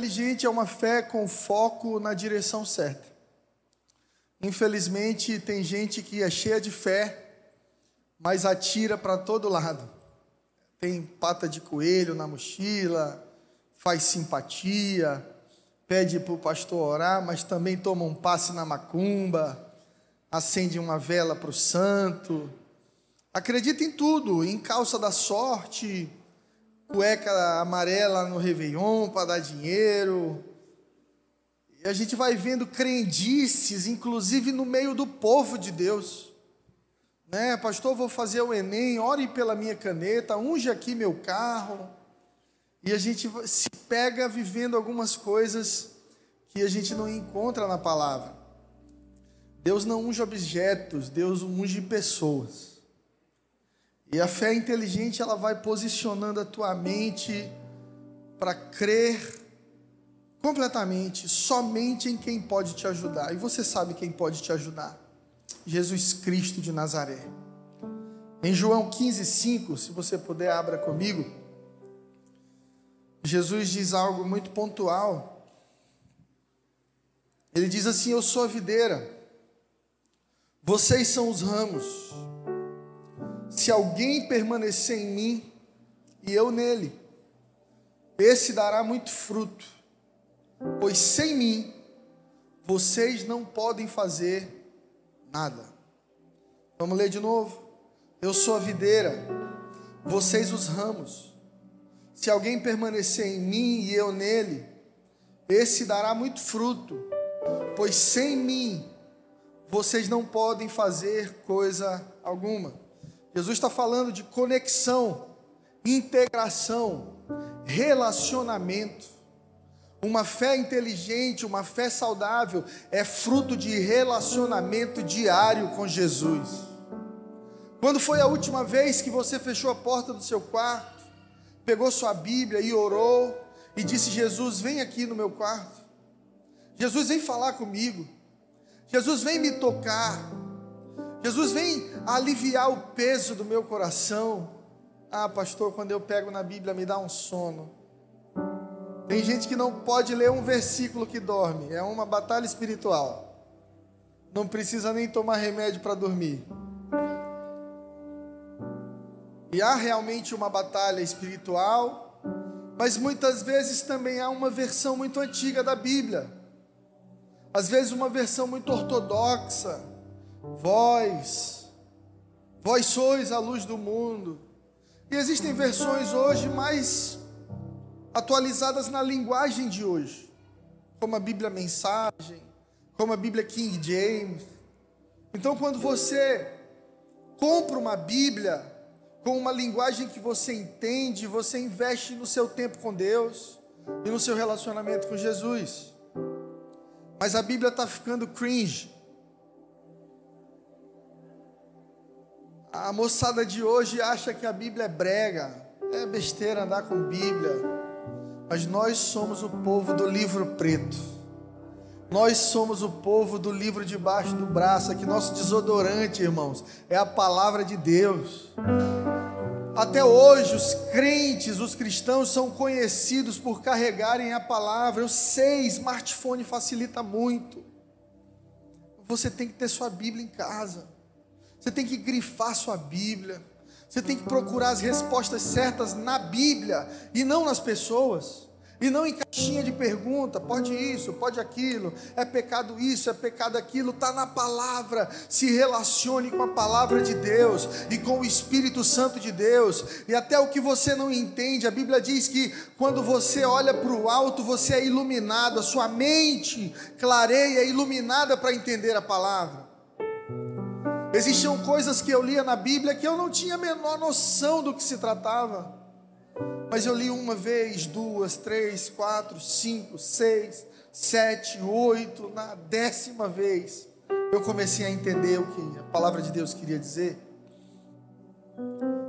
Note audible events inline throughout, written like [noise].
inteligente é uma fé com foco na direção certa. Infelizmente, tem gente que é cheia de fé, mas atira para todo lado. Tem pata de coelho na mochila, faz simpatia, pede para o pastor orar, mas também toma um passe na macumba, acende uma vela para o santo, acredita em tudo, em calça da sorte, cueca amarela no Réveillon para dar dinheiro. E a gente vai vendo crendices, inclusive no meio do povo de Deus. Né, pastor, vou fazer o Enem, ore pela minha caneta, unge aqui meu carro. E a gente se pega vivendo algumas coisas que a gente não encontra na palavra. Deus não unge objetos, Deus unge pessoas. E a fé inteligente ela vai posicionando a tua mente para crer completamente somente em quem pode te ajudar. E você sabe quem pode te ajudar? Jesus Cristo de Nazaré. Em João 15:5, se você puder abra comigo. Jesus diz algo muito pontual. Ele diz assim: Eu sou a videira, vocês são os ramos. Se alguém permanecer em mim e eu nele, esse dará muito fruto, pois sem mim vocês não podem fazer nada. Vamos ler de novo. Eu sou a videira, vocês os ramos. Se alguém permanecer em mim e eu nele, esse dará muito fruto, pois sem mim vocês não podem fazer coisa alguma. Jesus está falando de conexão, integração, relacionamento. Uma fé inteligente, uma fé saudável é fruto de relacionamento diário com Jesus. Quando foi a última vez que você fechou a porta do seu quarto, pegou sua Bíblia e orou e disse: Jesus, vem aqui no meu quarto. Jesus, vem falar comigo. Jesus, vem me tocar. Jesus vem aliviar o peso do meu coração. Ah, pastor, quando eu pego na Bíblia me dá um sono. Tem gente que não pode ler um versículo que dorme. É uma batalha espiritual. Não precisa nem tomar remédio para dormir. E há realmente uma batalha espiritual, mas muitas vezes também há uma versão muito antiga da Bíblia. Às vezes uma versão muito ortodoxa Vós, vós sois a luz do mundo. E existem versões hoje mais atualizadas na linguagem de hoje, como a Bíblia Mensagem, como a Bíblia King James. Então, quando você compra uma Bíblia com uma linguagem que você entende, você investe no seu tempo com Deus e no seu relacionamento com Jesus. Mas a Bíblia está ficando cringe. A moçada de hoje acha que a Bíblia é brega, é besteira andar com Bíblia, mas nós somos o povo do livro preto. Nós somos o povo do livro debaixo do braço, que nosso desodorante, irmãos, é a palavra de Deus. Até hoje, os crentes, os cristãos são conhecidos por carregarem a palavra. Eu sei, smartphone facilita muito. Você tem que ter sua Bíblia em casa. Você tem que grifar sua Bíblia. Você tem que procurar as respostas certas na Bíblia e não nas pessoas. E não em caixinha de pergunta, pode isso, pode aquilo, é pecado isso, é pecado aquilo, está na palavra. Se relacione com a palavra de Deus e com o Espírito Santo de Deus. E até o que você não entende, a Bíblia diz que quando você olha para o alto, você é iluminado, a sua mente clareia, iluminada para entender a palavra. Existiam coisas que eu lia na Bíblia que eu não tinha a menor noção do que se tratava. Mas eu li uma vez, duas, três, quatro, cinco, seis, sete, oito, na décima vez, eu comecei a entender o que a palavra de Deus queria dizer.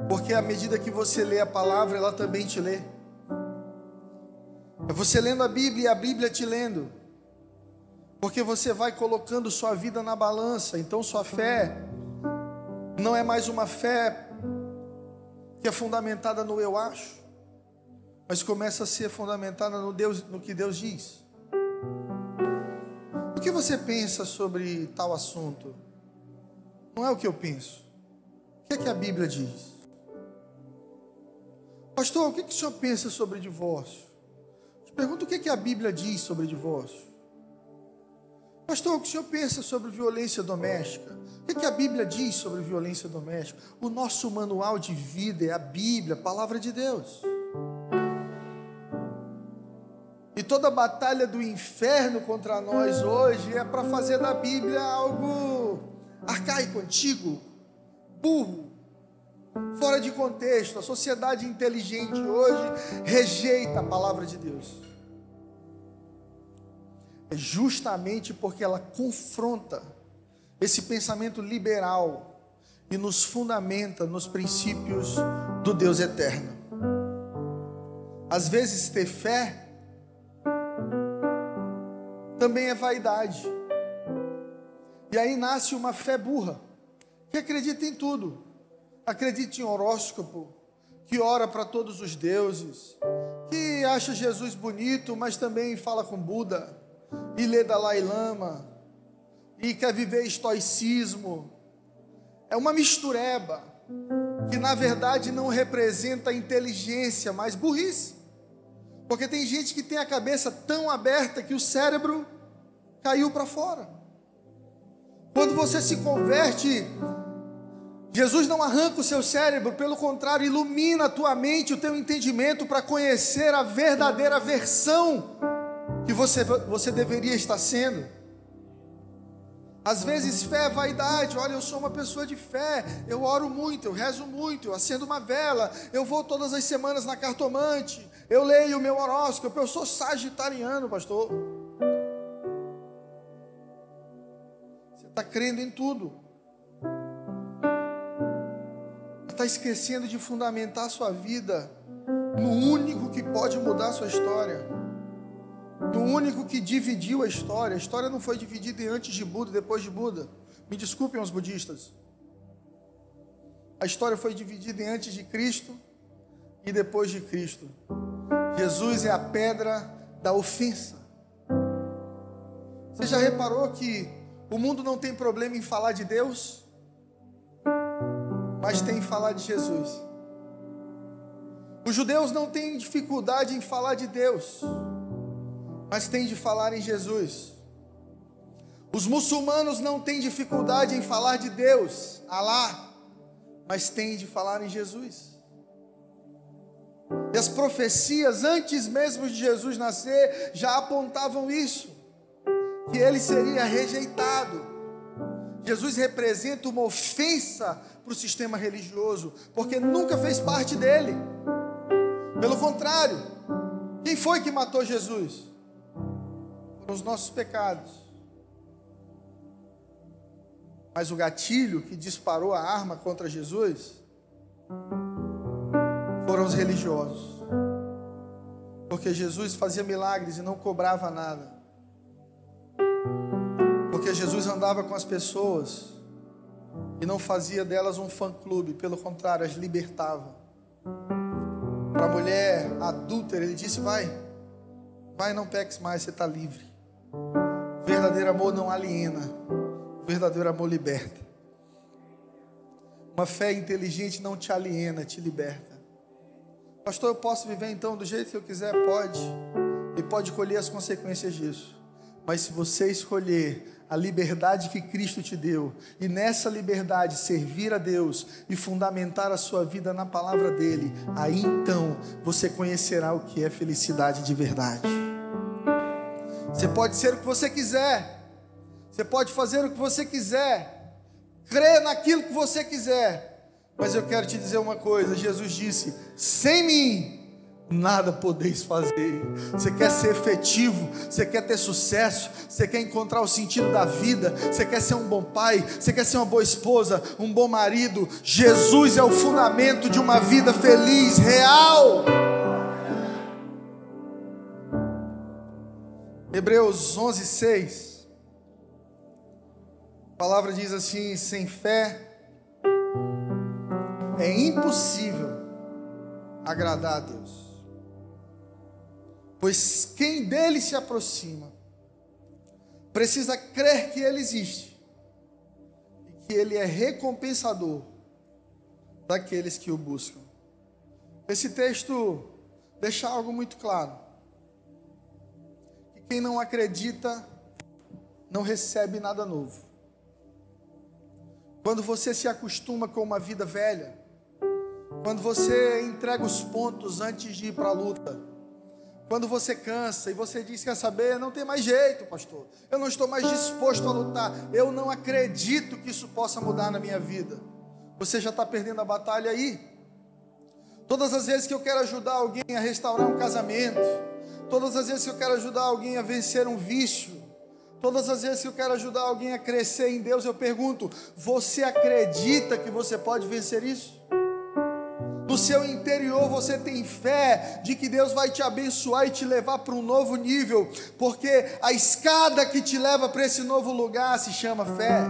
Porque à medida que você lê a palavra, ela também te lê. É você lendo a Bíblia e a Bíblia te lendo. Porque você vai colocando sua vida na balança, então sua fé não é mais uma fé que é fundamentada no eu acho, mas começa a ser fundamentada no, Deus, no que Deus diz. O que você pensa sobre tal assunto? Não é o que eu penso. O que é que a Bíblia diz? Pastor, o que, que o senhor pensa sobre divórcio? Eu pergunto o que, que a Bíblia diz sobre divórcio. Pastor, o que o senhor pensa sobre violência doméstica? O que, que a Bíblia diz sobre violência doméstica? O nosso manual de vida é a Bíblia, a palavra de Deus. E toda a batalha do inferno contra nós hoje é para fazer da Bíblia algo arcaico, antigo, burro, fora de contexto. A sociedade inteligente hoje rejeita a palavra de Deus. É justamente porque ela confronta esse pensamento liberal e nos fundamenta nos princípios do Deus eterno. Às vezes, ter fé também é vaidade. E aí nasce uma fé burra, que acredita em tudo. Acredita em horóscopo, que ora para todos os deuses, que acha Jesus bonito, mas também fala com Buda, e lê Dalai Lama, e quer viver estoicismo. É uma mistureba, que na verdade não representa inteligência, mas burrice. Porque tem gente que tem a cabeça tão aberta que o cérebro caiu para fora. Quando você se converte, Jesus não arranca o seu cérebro, pelo contrário, ilumina a tua mente, o teu entendimento para conhecer a verdadeira versão que você, você deveria estar sendo. Às vezes fé é vaidade, olha, eu sou uma pessoa de fé, eu oro muito, eu rezo muito, eu acendo uma vela, eu vou todas as semanas na cartomante, eu leio o meu horóscopo, eu sou sagitariano, pastor. está crendo em tudo, está esquecendo de fundamentar a sua vida no único que pode mudar a sua história, no único que dividiu a história. A história não foi dividida em antes de Buda e depois de Buda. Me desculpem os budistas. A história foi dividida em antes de Cristo e depois de Cristo. Jesus é a pedra da ofensa. Você já reparou que o mundo não tem problema em falar de Deus, mas tem em falar de Jesus. Os judeus não têm dificuldade em falar de Deus, mas têm de falar em Jesus. Os muçulmanos não têm dificuldade em falar de Deus, Alá, mas têm de falar em Jesus. E as profecias, antes mesmo de Jesus nascer, já apontavam isso que ele seria rejeitado. Jesus representa uma ofensa para o sistema religioso, porque nunca fez parte dele. Pelo contrário, quem foi que matou Jesus? Foram os nossos pecados. Mas o gatilho que disparou a arma contra Jesus foram os religiosos. Porque Jesus fazia milagres e não cobrava nada. Porque Jesus andava com as pessoas e não fazia delas um fã-clube, pelo contrário, as libertava. Para a mulher adúltera, ele disse: Vai, vai, não peques mais, você está livre. Verdadeiro amor não aliena, o verdadeiro amor liberta. Uma fé inteligente não te aliena, te liberta. Pastor, eu posso viver então do jeito que eu quiser? Pode, e pode colher as consequências disso. Mas se você escolher a liberdade que Cristo te deu, e nessa liberdade servir a Deus e fundamentar a sua vida na palavra dele, aí então você conhecerá o que é felicidade de verdade. Você pode ser o que você quiser, você pode fazer o que você quiser, crer naquilo que você quiser, mas eu quero te dizer uma coisa: Jesus disse: sem mim nada podeis fazer. Você quer ser efetivo, você quer ter sucesso, você quer encontrar o sentido da vida, você quer ser um bom pai, você quer ser uma boa esposa, um bom marido. Jesus é o fundamento de uma vida feliz, real. Hebreus 11, 6. A palavra diz assim: sem fé é impossível agradar a Deus. Pois quem dele se aproxima precisa crer que ele existe e que ele é recompensador daqueles que o buscam. Esse texto deixa algo muito claro. Que quem não acredita não recebe nada novo. Quando você se acostuma com uma vida velha, quando você entrega os pontos antes de ir para a luta, quando você cansa e você diz: Quer saber? Não tem mais jeito, pastor. Eu não estou mais disposto a lutar. Eu não acredito que isso possa mudar na minha vida. Você já está perdendo a batalha aí. Todas as vezes que eu quero ajudar alguém a restaurar um casamento, todas as vezes que eu quero ajudar alguém a vencer um vício, todas as vezes que eu quero ajudar alguém a crescer em Deus, eu pergunto: Você acredita que você pode vencer isso? no seu interior você tem fé de que Deus vai te abençoar e te levar para um novo nível, porque a escada que te leva para esse novo lugar se chama fé.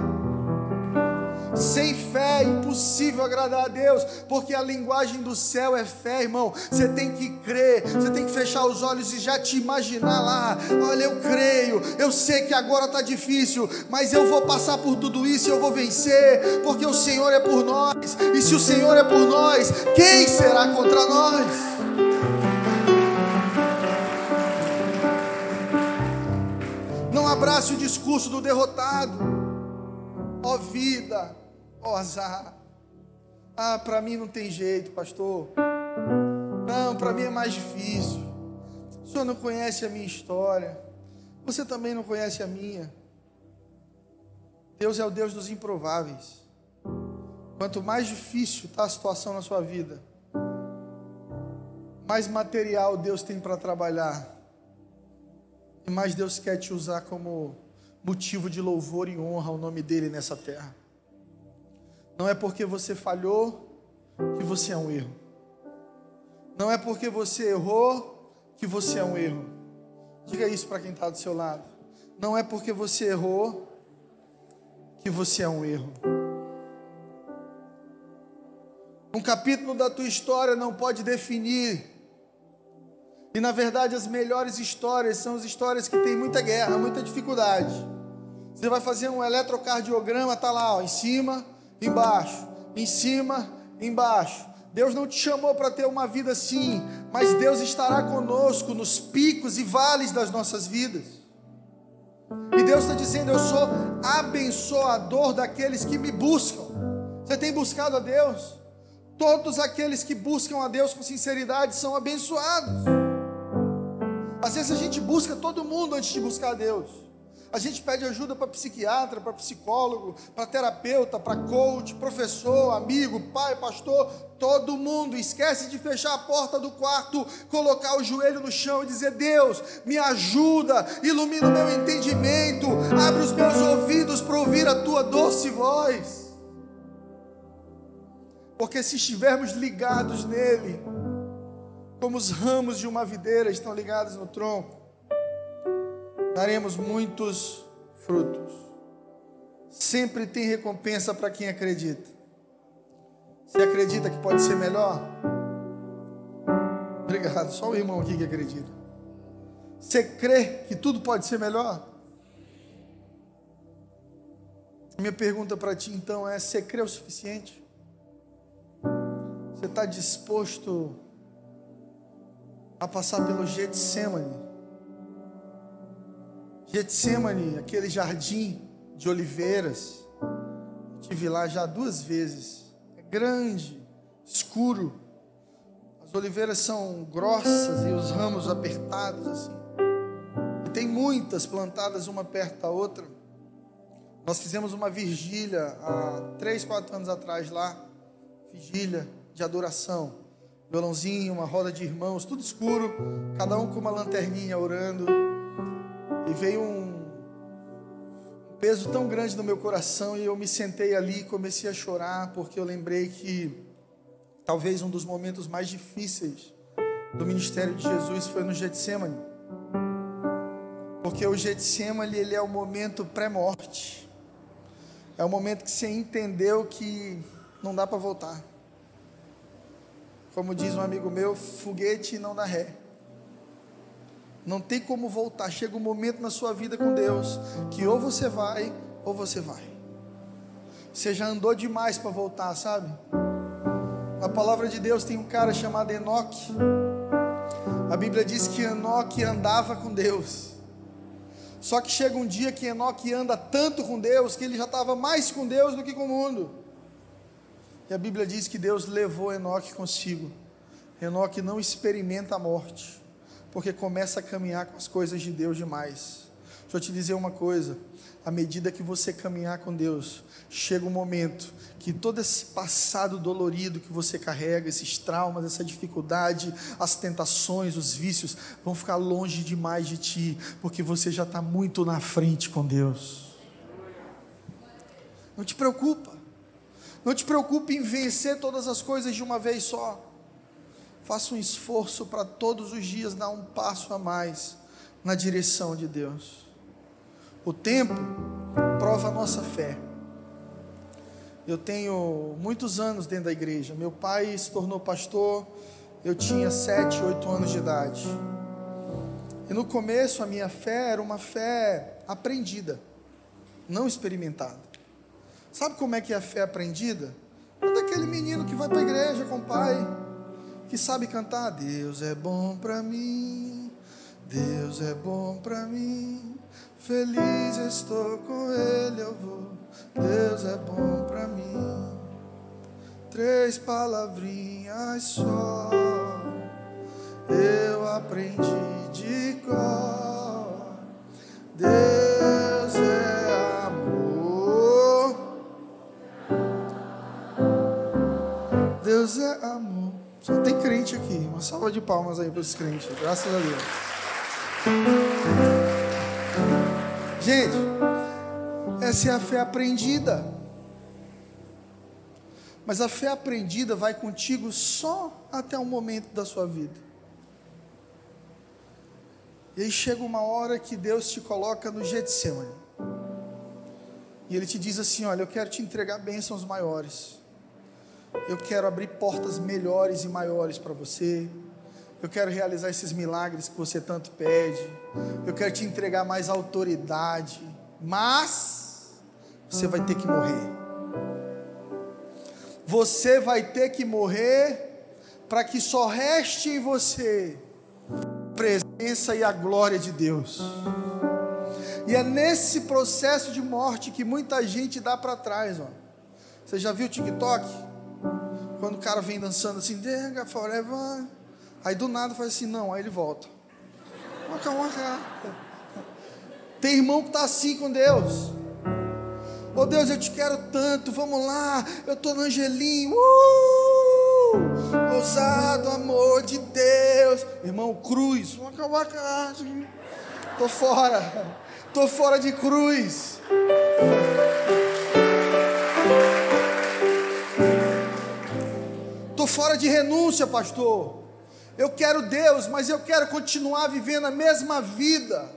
Sem fé é impossível agradar a Deus, porque a linguagem do céu é fé, irmão. Você tem que crer, você tem que fechar os olhos e já te imaginar lá. Olha, eu creio, eu sei que agora está difícil, mas eu vou passar por tudo isso e eu vou vencer, porque o Senhor é por nós. E se o Senhor é por nós, quem será contra nós? Não abrace o discurso do derrotado. Ó oh, vida, oh, azar. Ah, para mim não tem jeito, pastor. Não, para mim é mais difícil. O senhor não conhece a minha história. Você também não conhece a minha. Deus é o Deus dos improváveis. Quanto mais difícil está a situação na sua vida, mais material Deus tem para trabalhar. E mais Deus quer te usar como motivo de louvor e honra ao nome dele nessa terra. Não é porque você falhou que você é um erro. Não é porque você errou que você é um erro. Diga isso para quem está do seu lado. Não é porque você errou que você é um erro. Um capítulo da tua história não pode definir. E na verdade, as melhores histórias são as histórias que têm muita guerra, muita dificuldade. Você vai fazer um eletrocardiograma, tá lá, ó, em cima, embaixo, em cima, embaixo. Deus não te chamou para ter uma vida assim, mas Deus estará conosco nos picos e vales das nossas vidas. E Deus está dizendo: Eu sou abençoador daqueles que me buscam. Você tem buscado a Deus? Todos aqueles que buscam a Deus com sinceridade são abençoados. Às vezes a gente busca todo mundo antes de buscar a Deus. A gente pede ajuda para psiquiatra, para psicólogo, para terapeuta, para coach, professor, amigo, pai, pastor, todo mundo. Esquece de fechar a porta do quarto, colocar o joelho no chão e dizer: Deus, me ajuda, ilumina o meu entendimento, abre os meus ouvidos para ouvir a tua doce voz. Porque se estivermos ligados nele, como os ramos de uma videira estão ligados no tronco, daremos muitos frutos. Sempre tem recompensa para quem acredita. Você acredita que pode ser melhor? Obrigado, só o irmão aqui que acredita. Você crê que tudo pode ser melhor? Minha pergunta para ti então é: você crê o suficiente? Você está disposto a passar pelo Getsemane? Getsemane, aquele jardim de oliveiras, tive lá já duas vezes. É grande, escuro. As oliveiras são grossas e os ramos apertados assim. E tem muitas plantadas uma perto da outra. Nós fizemos uma vigília há três, quatro anos atrás lá, vigília de adoração, violãozinho, uma roda de irmãos, tudo escuro, cada um com uma lanterninha orando. E veio um peso tão grande no meu coração e eu me sentei ali e comecei a chorar porque eu lembrei que talvez um dos momentos mais difíceis do ministério de Jesus foi no Getsemane. Porque o Getsemane ele é o momento pré-morte. É o momento que você entendeu que não dá para voltar. Como diz um amigo meu, foguete não dá ré. Não tem como voltar. Chega um momento na sua vida com Deus que ou você vai ou você vai. Você já andou demais para voltar, sabe? Na palavra de Deus tem um cara chamado Enoque. A Bíblia diz que Enoque andava com Deus. Só que chega um dia que Enoque anda tanto com Deus que ele já estava mais com Deus do que com o mundo. E a Bíblia diz que Deus levou Enoque consigo. Enoque não experimenta a morte porque começa a caminhar com as coisas de Deus demais. Deixa eu te dizer uma coisa: à medida que você caminhar com Deus, chega um momento que todo esse passado dolorido que você carrega, esses traumas, essa dificuldade, as tentações, os vícios, vão ficar longe demais de ti, porque você já está muito na frente com Deus. Não te preocupa, não te preocupe em vencer todas as coisas de uma vez só. Faça um esforço para todos os dias dar um passo a mais na direção de Deus. O tempo prova a nossa fé. Eu tenho muitos anos dentro da igreja. Meu pai se tornou pastor, eu tinha sete, oito anos de idade. E no começo a minha fé era uma fé aprendida, não experimentada. Sabe como é que é a fé aprendida? É daquele menino que vai para a igreja com o pai que sabe cantar: Deus é bom para mim, Deus é bom para mim, feliz estou com Ele, eu vou, Deus é bom para mim. Três palavrinhas só, eu aprendi de cor. Deus é amor. Deus é amor. Só tem crente aqui. Uma salva de palmas aí para os crentes. Graças a Deus. Gente, essa é a fé aprendida. Mas a fé aprendida vai contigo só até um momento da sua vida. E aí chega uma hora que Deus te coloca no Getsemane. E Ele te diz assim: Olha, eu quero te entregar bênçãos maiores. Eu quero abrir portas melhores e maiores para você. Eu quero realizar esses milagres que você tanto pede. Eu quero te entregar mais autoridade. Mas você vai ter que morrer. Você vai ter que morrer para que só reste em você a presença e a glória de Deus. E é nesse processo de morte que muita gente dá para trás. Ó. Você já viu o TikTok? Quando o cara vem dançando assim, Denga forever. Aí do nada faz assim, não, aí ele volta. Tem irmão que está assim com Deus. Oh Deus, eu te quero tanto, vamos lá, eu estou no Angelim, uh! ousado amor de Deus, irmão, cruz, estou fora, estou fora de cruz. Estou fora de renúncia, pastor. Eu quero Deus, mas eu quero continuar vivendo a mesma vida.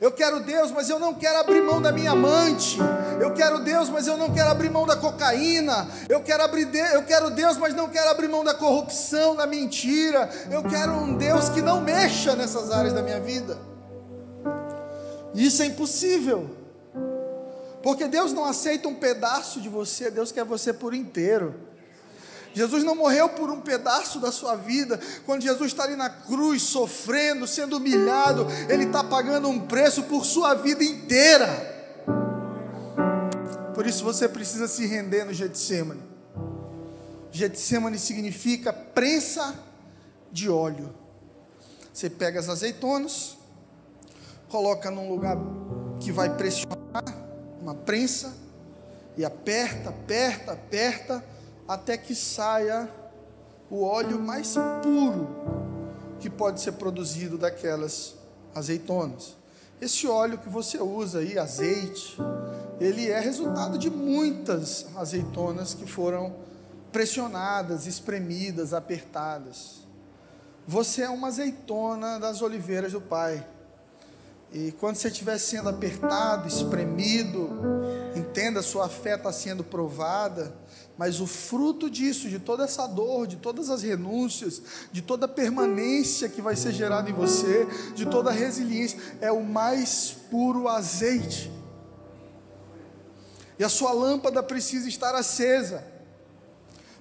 Eu quero Deus, mas eu não quero abrir mão da minha amante. Eu quero Deus, mas eu não quero abrir mão da cocaína. Eu quero abrir de... eu quero Deus, mas não quero abrir mão da corrupção, da mentira. Eu quero um Deus que não mexa nessas áreas da minha vida. Isso é impossível. Porque Deus não aceita um pedaço de você, Deus quer você por inteiro. Jesus não morreu por um pedaço da sua vida. Quando Jesus está ali na cruz, sofrendo, sendo humilhado, Ele está pagando um preço por sua vida inteira. Por isso você precisa se render no Getsemane. Getsemane significa prensa de óleo. Você pega as azeitonas, coloca num lugar que vai pressionar, uma prensa, e aperta, aperta, aperta até que saia o óleo mais puro que pode ser produzido daquelas azeitonas. Esse óleo que você usa aí, azeite, ele é resultado de muitas azeitonas que foram pressionadas, espremidas, apertadas. Você é uma azeitona das oliveiras do Pai. E quando você estiver sendo apertado, espremido, em Entenda, sua fé está sendo provada, mas o fruto disso, de toda essa dor, de todas as renúncias, de toda a permanência que vai ser gerada em você, de toda a resiliência, é o mais puro azeite. E a sua lâmpada precisa estar acesa,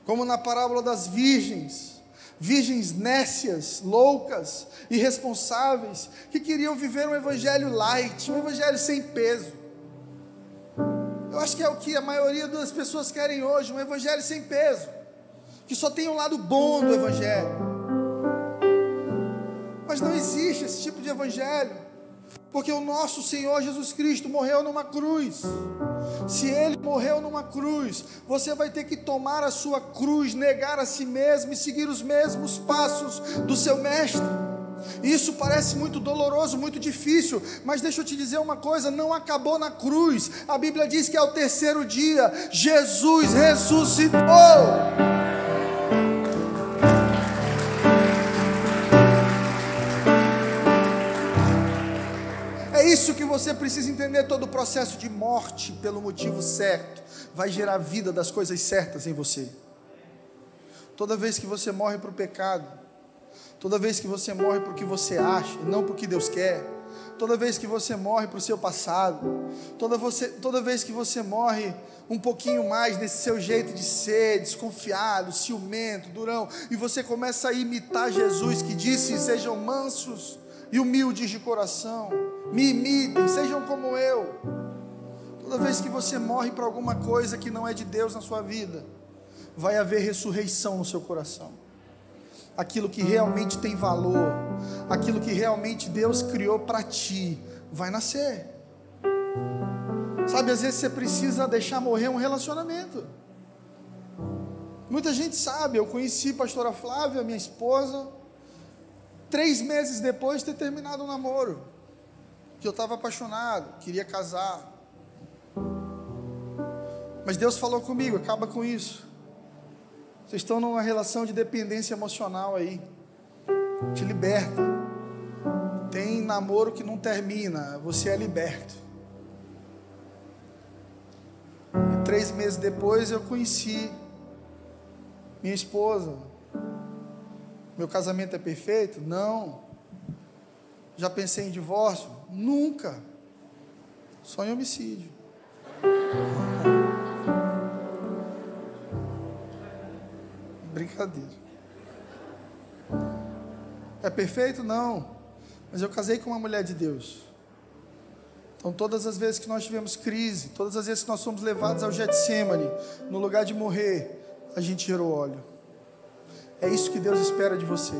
como na parábola das virgens, virgens nécias, loucas, irresponsáveis, que queriam viver um evangelho light, um evangelho sem peso. Eu acho que é o que a maioria das pessoas querem hoje, um evangelho sem peso, que só tem um lado bom do evangelho. Mas não existe esse tipo de evangelho, porque o nosso Senhor Jesus Cristo morreu numa cruz. Se ele morreu numa cruz, você vai ter que tomar a sua cruz, negar a si mesmo e seguir os mesmos passos do seu mestre. Isso parece muito doloroso, muito difícil, mas deixa eu te dizer uma coisa: não acabou na cruz. A Bíblia diz que ao terceiro dia Jesus ressuscitou. É isso que você precisa entender. Todo o processo de morte, pelo motivo certo, vai gerar vida das coisas certas em você. Toda vez que você morre para o pecado, Toda vez que você morre para o que você acha, não para o que Deus quer. Toda vez que você morre para o seu passado. Toda, você, toda vez que você morre um pouquinho mais nesse seu jeito de ser, desconfiado, ciumento, durão, e você começa a imitar Jesus que disse: sejam mansos e humildes de coração, me imitem, sejam como eu. Toda vez que você morre para alguma coisa que não é de Deus na sua vida, vai haver ressurreição no seu coração aquilo que realmente tem valor, aquilo que realmente Deus criou para ti, vai nascer. Sabe, às vezes você precisa deixar morrer um relacionamento. Muita gente sabe, eu conheci a pastora Flávia, minha esposa, três meses depois de ter terminado o namoro, que eu estava apaixonado, queria casar. Mas Deus falou comigo, acaba com isso. Vocês estão numa relação de dependência emocional aí. Te liberta. Tem namoro que não termina, você é liberto. E três meses depois eu conheci minha esposa. Meu casamento é perfeito? Não. Já pensei em divórcio? Nunca. Só em homicídio. Brincadeira. É perfeito? Não. Mas eu casei com uma mulher de Deus. Então, todas as vezes que nós tivemos crise, todas as vezes que nós fomos levados ao Getsemane, no lugar de morrer, a gente gerou óleo. É isso que Deus espera de você.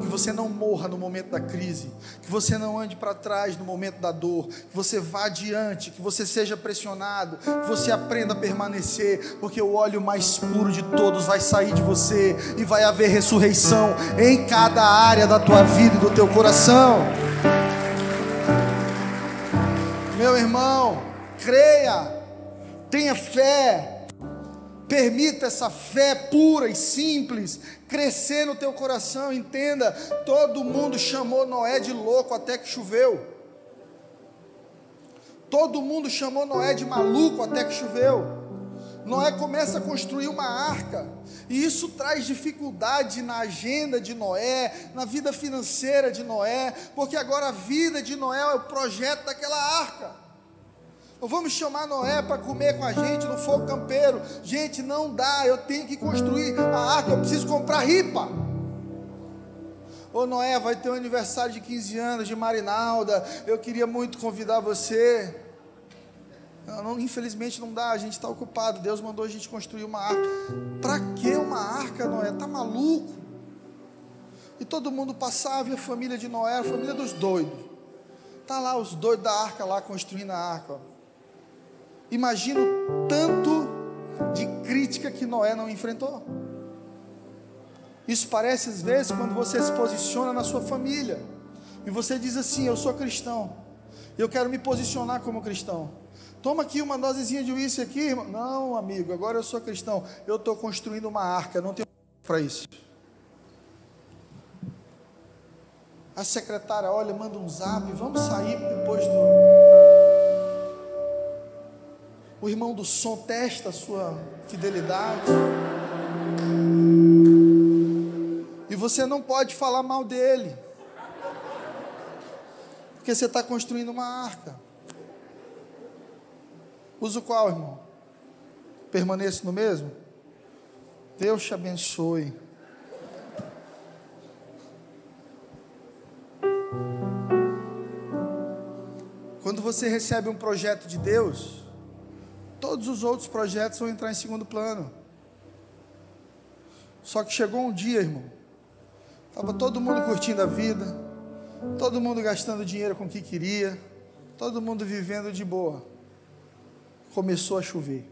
Que você não morra no momento da crise, que você não ande para trás no momento da dor, que você vá adiante, que você seja pressionado, que você aprenda a permanecer, porque o óleo mais puro de todos vai sair de você e vai haver ressurreição em cada área da tua vida e do teu coração. Meu irmão, creia, tenha fé, Permita essa fé pura e simples crescer no teu coração. Entenda: todo mundo chamou Noé de louco até que choveu. Todo mundo chamou Noé de maluco até que choveu. Noé começa a construir uma arca, e isso traz dificuldade na agenda de Noé, na vida financeira de Noé, porque agora a vida de Noé é o projeto daquela arca. Vamos chamar Noé para comer com a gente no fogo campeiro. Gente, não dá, eu tenho que construir a arca, eu preciso comprar ripa. Ô Noé, vai ter um aniversário de 15 anos de Marinalda. Eu queria muito convidar você. Não, infelizmente não dá, a gente está ocupado. Deus mandou a gente construir uma arca. Para que uma arca, Noé? Tá maluco? E todo mundo passava, e a família de Noé, a família dos doidos. Tá lá os doidos da arca lá construindo a arca. Ó. Imagina o tanto de crítica que Noé não enfrentou. Isso parece às vezes quando você se posiciona na sua família e você diz assim: Eu sou cristão, eu quero me posicionar como cristão. Toma aqui uma dosezinha de uísque aqui, irmão. Não, amigo, agora eu sou cristão. Eu estou construindo uma arca, não tenho para isso. A secretária olha, manda um zap, vamos sair depois do O irmão do som testa a sua fidelidade. E você não pode falar mal dele. Porque você está construindo uma arca. Usa qual, irmão? Permaneça no mesmo? Deus te abençoe. Quando você recebe um projeto de Deus, todos os outros projetos vão entrar em segundo plano. Só que chegou um dia, irmão, estava todo mundo curtindo a vida, todo mundo gastando dinheiro com o que queria, todo mundo vivendo de boa. Começou a chover.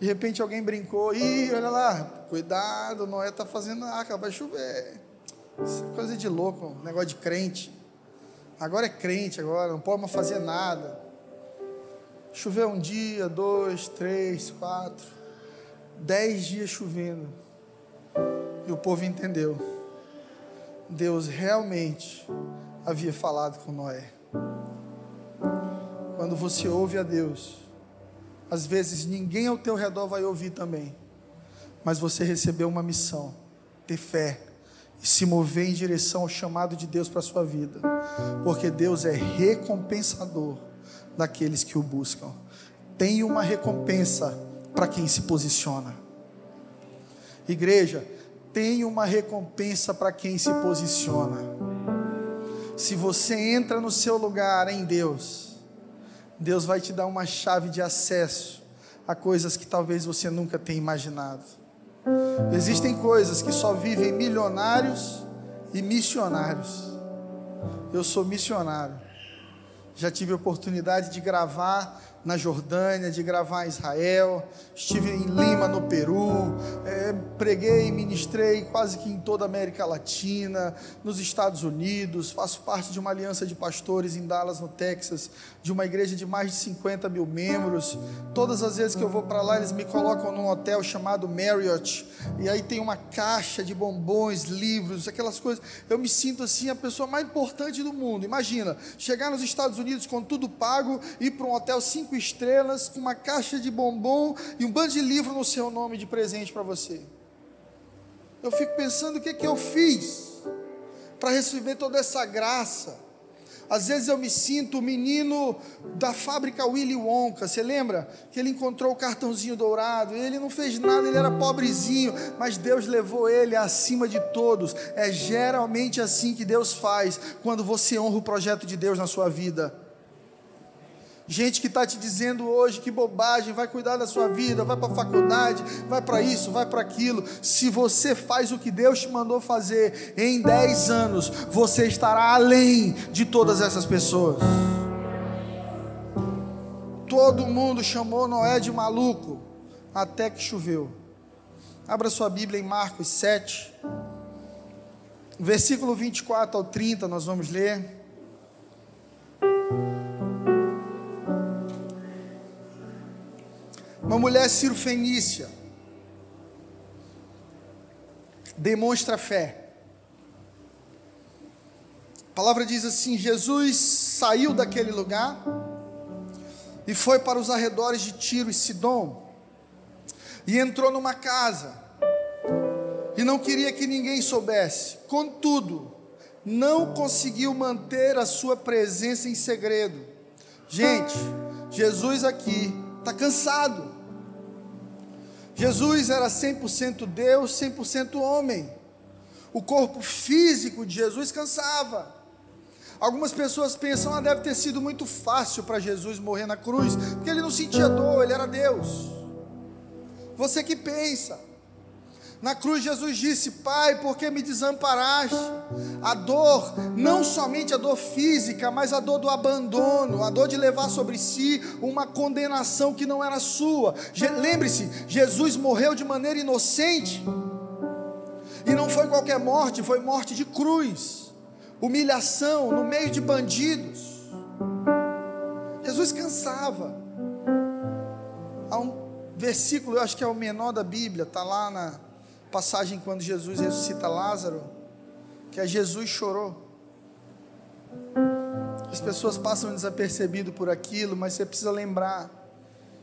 De repente alguém brincou, ih, olha lá, cuidado, Noé está fazendo arca, vai chover. Isso é coisa de louco, negócio de crente. Agora é crente, agora não pode mais fazer nada. Choveu um dia, dois, três, quatro, dez dias chovendo. E o povo entendeu. Deus realmente havia falado com Noé. Quando você ouve a Deus, às vezes ninguém ao teu redor vai ouvir também, mas você recebeu uma missão, ter fé e se mover em direção ao chamado de Deus para a sua vida, porque Deus é recompensador daqueles que o buscam. Tem uma recompensa para quem se posiciona. Igreja, tem uma recompensa para quem se posiciona. Se você entra no seu lugar em Deus, Deus vai te dar uma chave de acesso a coisas que talvez você nunca tenha imaginado. Existem coisas que só vivem milionários e missionários. Eu sou missionário. Já tive a oportunidade de gravar na Jordânia, de gravar em Israel, estive em Lima, no Peru, é, preguei e ministrei quase que em toda a América Latina, nos Estados Unidos, faço parte de uma aliança de pastores em Dallas, no Texas, de uma igreja de mais de 50 mil membros. Todas as vezes que eu vou para lá, eles me colocam num hotel chamado Marriott, e aí tem uma caixa de bombons, livros, aquelas coisas. Eu me sinto assim a pessoa mais importante do mundo. Imagina, chegar nos Estados Unidos com tudo pago, ir para um hotel cinco cinco estrelas, com uma caixa de bombom e um bando de livro no seu nome de presente para você. Eu fico pensando o que, que eu fiz para receber toda essa graça. Às vezes eu me sinto o menino da fábrica Willy Wonka. Você lembra que ele encontrou o cartãozinho dourado? Ele não fez nada, ele era pobrezinho, mas Deus levou ele acima de todos. É geralmente assim que Deus faz quando você honra o projeto de Deus na sua vida. Gente que está te dizendo hoje que bobagem, vai cuidar da sua vida, vai para a faculdade, vai para isso, vai para aquilo. Se você faz o que Deus te mandou fazer, em 10 anos você estará além de todas essas pessoas. Todo mundo chamou Noé de maluco, até que choveu. Abra sua Bíblia em Marcos 7, versículo 24 ao 30, nós vamos ler. Uma mulher cirofenícia demonstra fé. A palavra diz assim: Jesus saiu daquele lugar e foi para os arredores de Tiro e Sidom e entrou numa casa e não queria que ninguém soubesse. Contudo, não conseguiu manter a sua presença em segredo. Gente, Jesus aqui está cansado. Jesus era 100% Deus, 100% homem. O corpo físico de Jesus cansava. Algumas pessoas pensam, ah, deve ter sido muito fácil para Jesus morrer na cruz, porque ele não sentia dor, ele era Deus. Você que pensa, na cruz, Jesus disse: Pai, por que me desamparaste? A dor, não somente a dor física, mas a dor do abandono, a dor de levar sobre si uma condenação que não era sua. Lembre-se, Jesus morreu de maneira inocente, e não foi qualquer morte, foi morte de cruz, humilhação no meio de bandidos. Jesus cansava. Há um versículo, eu acho que é o menor da Bíblia, está lá na passagem quando Jesus ressuscita Lázaro, que é Jesus chorou. as pessoas passam desapercebido por aquilo, mas você precisa lembrar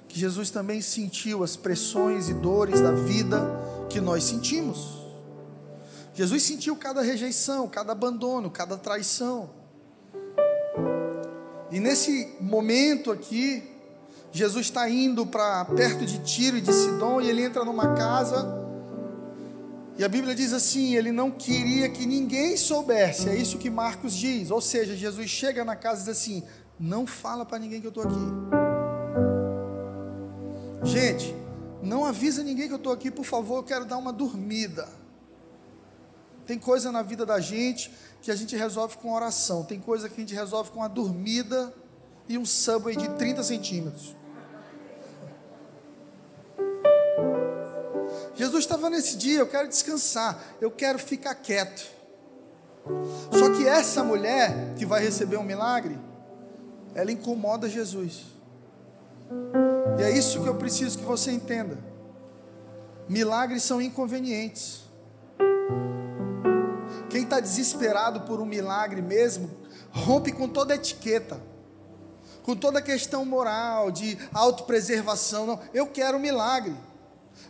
que Jesus também sentiu as pressões e dores da vida que nós sentimos. Jesus sentiu cada rejeição, cada abandono, cada traição. E nesse momento aqui, Jesus está indo para perto de Tiro e de Sidom e ele entra numa casa. E a Bíblia diz assim: ele não queria que ninguém soubesse, é isso que Marcos diz. Ou seja, Jesus chega na casa e diz assim: não fala para ninguém que eu estou aqui. Gente, não avisa ninguém que eu estou aqui, por favor, eu quero dar uma dormida. Tem coisa na vida da gente que a gente resolve com oração, tem coisa que a gente resolve com a dormida e um subway de 30 centímetros. Jesus estava nesse dia, eu quero descansar, eu quero ficar quieto. Só que essa mulher que vai receber um milagre, ela incomoda Jesus. E é isso que eu preciso que você entenda. Milagres são inconvenientes. Quem está desesperado por um milagre mesmo, rompe com toda etiqueta, com toda questão moral, de autopreservação. Não, eu quero um milagre,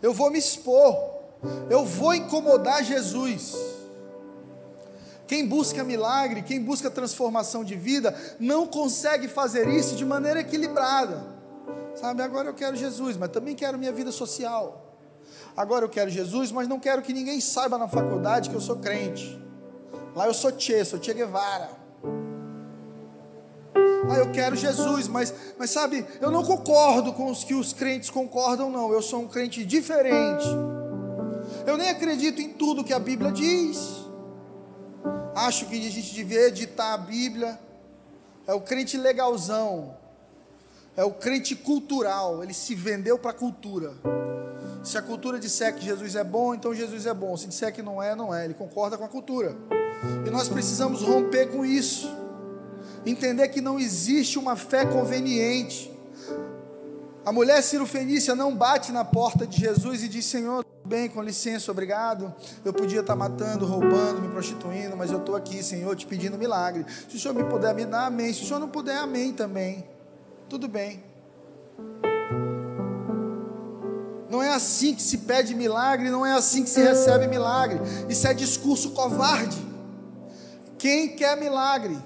eu vou me expor, eu vou incomodar Jesus. Quem busca milagre, quem busca transformação de vida, não consegue fazer isso de maneira equilibrada. Sabe, agora eu quero Jesus, mas também quero minha vida social. Agora eu quero Jesus, mas não quero que ninguém saiba na faculdade que eu sou crente. Lá eu sou Che, sou Che Guevara. Ah, eu quero Jesus, mas, mas sabe, eu não concordo com os que os crentes concordam, não. Eu sou um crente diferente. Eu nem acredito em tudo que a Bíblia diz. Acho que a gente devia editar a Bíblia. É o crente legalzão. É o crente cultural. Ele se vendeu para a cultura. Se a cultura disser que Jesus é bom, então Jesus é bom. Se disser que não é, não é. Ele concorda com a cultura. E nós precisamos romper com isso. Entender que não existe uma fé conveniente. A mulher cirofenícia não bate na porta de Jesus e diz: Senhor, bem, com licença, obrigado. Eu podia estar matando, roubando, me prostituindo, mas eu estou aqui, Senhor, te pedindo milagre. Se o Senhor me puder me dar, amém. Se o Senhor não puder, amém também. Tudo bem. Não é assim que se pede milagre, não é assim que se recebe milagre. Isso é discurso covarde. Quem quer milagre,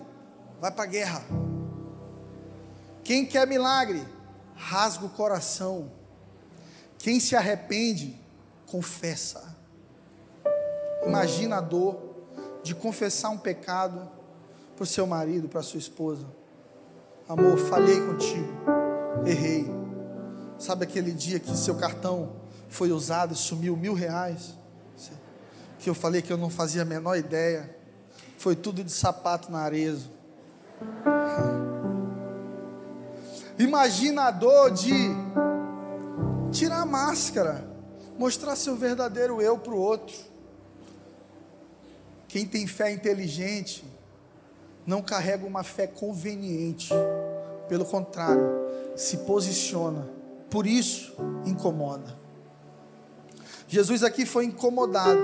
vai para a guerra. Quem quer milagre, rasga o coração. Quem se arrepende, confessa. Imagina a dor de confessar um pecado para o seu marido, para a sua esposa. Amor, falhei contigo, errei. Sabe aquele dia que seu cartão foi usado e sumiu mil reais? Que eu falei que eu não fazia a menor ideia. Foi tudo de sapato na arezo. Imagina a dor de tirar a máscara, mostrar seu verdadeiro eu para o outro. Quem tem fé inteligente não carrega uma fé conveniente, pelo contrário, se posiciona, por isso incomoda. Jesus aqui foi incomodado,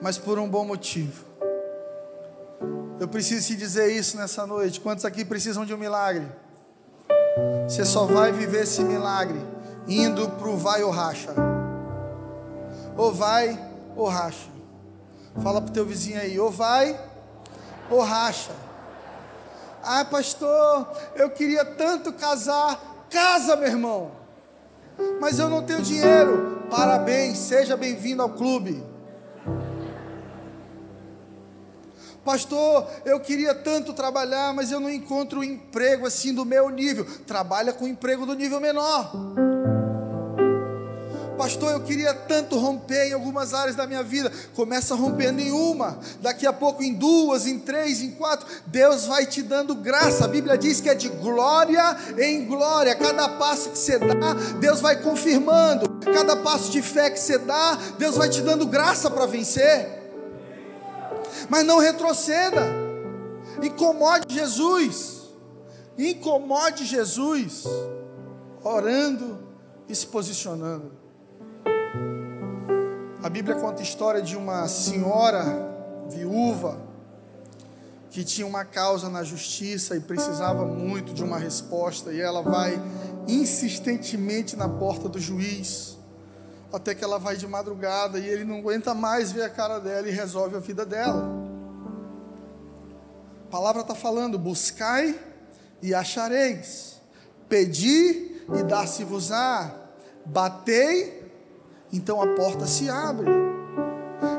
mas por um bom motivo. Eu preciso te dizer isso nessa noite. Quantos aqui precisam de um milagre? Você só vai viver esse milagre indo para o vai ou racha. Ou vai ou racha. Fala para o teu vizinho aí, ou vai ou racha. Ah, pastor, eu queria tanto casar. Casa, meu irmão. Mas eu não tenho dinheiro. Parabéns, seja bem-vindo ao clube. Pastor, eu queria tanto trabalhar, mas eu não encontro um emprego assim do meu nível. Trabalha com um emprego do nível menor. Pastor, eu queria tanto romper em algumas áreas da minha vida. Começa rompendo em uma, daqui a pouco em duas, em três, em quatro. Deus vai te dando graça. A Bíblia diz que é de glória em glória. Cada passo que você dá, Deus vai confirmando. Cada passo de fé que você dá, Deus vai te dando graça para vencer mas não retroceda. Incomode Jesus. Incomode Jesus. Orando e se posicionando. A Bíblia conta a história de uma senhora viúva que tinha uma causa na justiça e precisava muito de uma resposta, e ela vai insistentemente na porta do juiz, até que ela vai de madrugada e ele não aguenta mais ver a cara dela e resolve a vida dela. A palavra está falando: buscai e achareis, pedi e dar-se-vos-á, batei, então a porta se abre.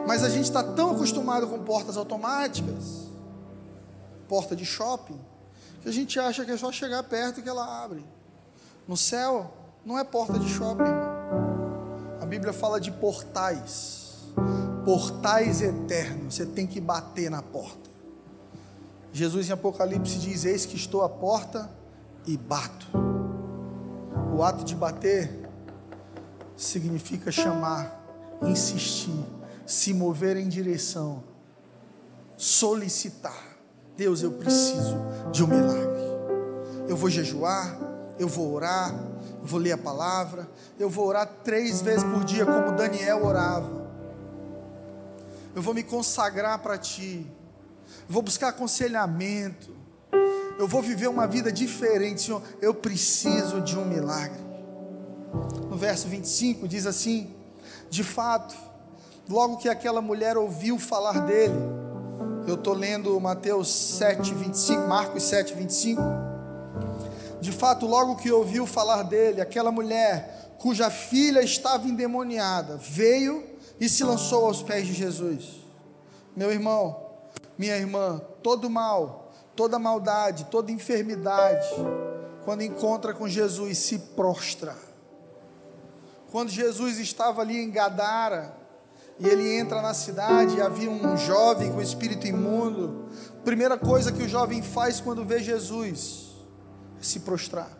Mas a gente está tão acostumado com portas automáticas porta de shopping, que a gente acha que é só chegar perto que ela abre. No céu, não é porta de shopping. Bíblia fala de portais. Portais eternos. Você tem que bater na porta. Jesus em Apocalipse diz: Eis que estou à porta e bato. O ato de bater significa chamar, insistir, se mover em direção, solicitar. Deus, eu preciso de um milagre. Eu vou jejuar, eu vou orar, eu vou ler a palavra, eu vou orar três vezes por dia, como Daniel orava. Eu vou me consagrar para Ti, eu vou buscar aconselhamento, eu vou viver uma vida diferente, Senhor. Eu preciso de um milagre. No verso 25 diz assim: De fato, logo que aquela mulher ouviu falar dele, eu estou lendo Mateus 7, 25, Marcos 7, 25. De fato, logo que ouviu falar dele, aquela mulher cuja filha estava endemoniada veio e se lançou aos pés de Jesus. Meu irmão, minha irmã, todo mal, toda maldade, toda enfermidade, quando encontra com Jesus, se prostra. Quando Jesus estava ali em Gadara, e ele entra na cidade e havia um jovem com espírito imundo. Primeira coisa que o jovem faz quando vê Jesus se prostrar,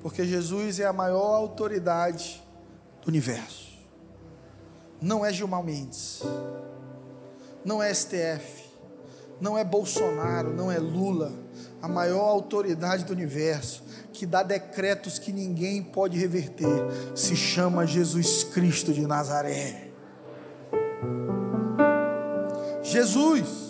porque Jesus é a maior autoridade do universo. Não é Gilmar Mendes, não é STF, não é Bolsonaro, não é Lula, a maior autoridade do universo, que dá decretos que ninguém pode reverter, se chama Jesus Cristo de Nazaré. Jesus.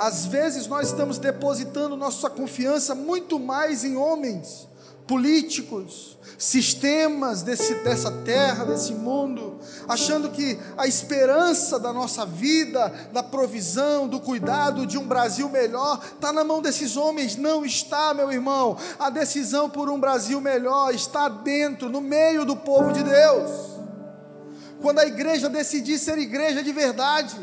Às vezes nós estamos depositando nossa confiança muito mais em homens, políticos, sistemas desse, dessa terra, desse mundo, achando que a esperança da nossa vida, da provisão, do cuidado de um Brasil melhor, está na mão desses homens. Não está, meu irmão. A decisão por um Brasil melhor está dentro, no meio do povo de Deus. Quando a igreja decidir ser igreja de verdade,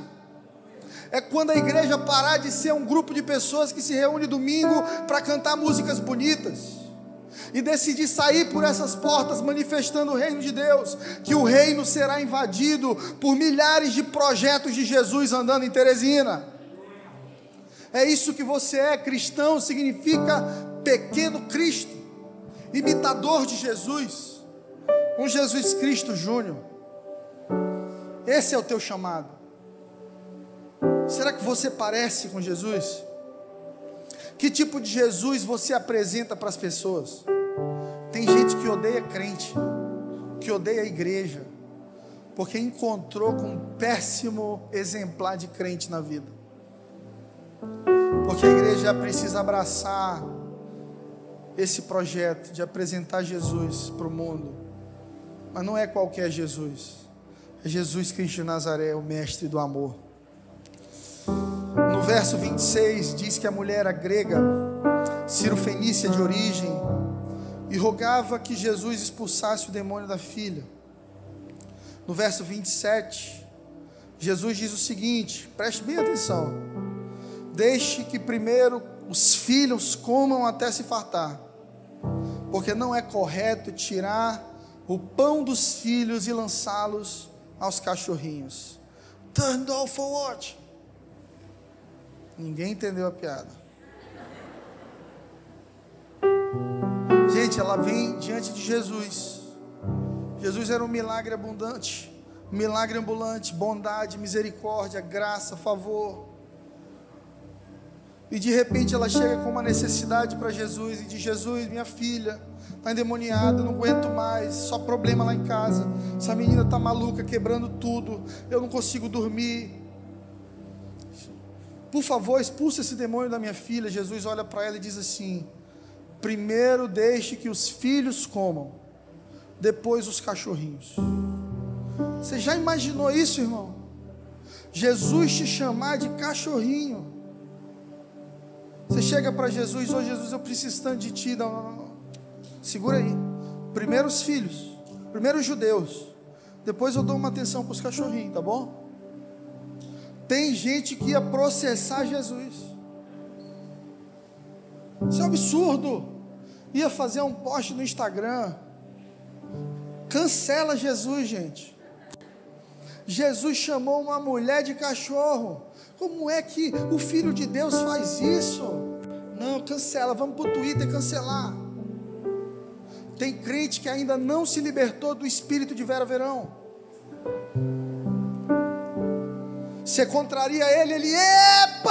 é quando a igreja parar de ser um grupo de pessoas que se reúne domingo para cantar músicas bonitas e decidir sair por essas portas manifestando o reino de Deus, que o reino será invadido por milhares de projetos de Jesus andando em Teresina. É isso que você é, cristão significa pequeno Cristo, imitador de Jesus, um Jesus Cristo Júnior. Esse é o teu chamado. Será que você parece com Jesus? Que tipo de Jesus você apresenta para as pessoas? Tem gente que odeia crente, que odeia a igreja, porque encontrou com um péssimo exemplar de crente na vida. Porque a igreja precisa abraçar esse projeto de apresentar Jesus para o mundo. Mas não é qualquer Jesus. É Jesus Cristo de Nazaré, o mestre do amor. Verso 26 diz que a mulher era grega, cirofenícia de origem, e rogava que Jesus expulsasse o demônio da filha. No verso 27, Jesus diz o seguinte: preste bem atenção. Deixe que primeiro os filhos comam até se fartar, porque não é correto tirar o pão dos filhos e lançá-los aos cachorrinhos. Turn off for what? Ninguém entendeu a piada. Gente, ela vem diante de Jesus. Jesus era um milagre abundante, milagre ambulante, bondade, misericórdia, graça, favor. E de repente ela chega com uma necessidade para Jesus e diz: Jesus, minha filha está endemoniada, não aguento mais, só problema lá em casa. Essa menina está maluca, quebrando tudo, eu não consigo dormir. Por favor, expulsa esse demônio da minha filha. Jesus olha para ela e diz assim: primeiro deixe que os filhos comam, depois os cachorrinhos. Você já imaginou isso, irmão? Jesus te chamar de cachorrinho. Você chega para Jesus, ô oh, Jesus, eu preciso tanto de ti. Não, não, não. Segura aí. Primeiro os filhos, primeiro os judeus. Depois eu dou uma atenção para os cachorrinhos, tá bom? Tem gente que ia processar Jesus. Isso é um absurdo. Ia fazer um post no Instagram. Cancela Jesus, gente. Jesus chamou uma mulher de cachorro. Como é que o Filho de Deus faz isso? Não, cancela. Vamos para o Twitter cancelar. Tem crente que ainda não se libertou do espírito de Vera Verão. Você contraria ele, ele, epa!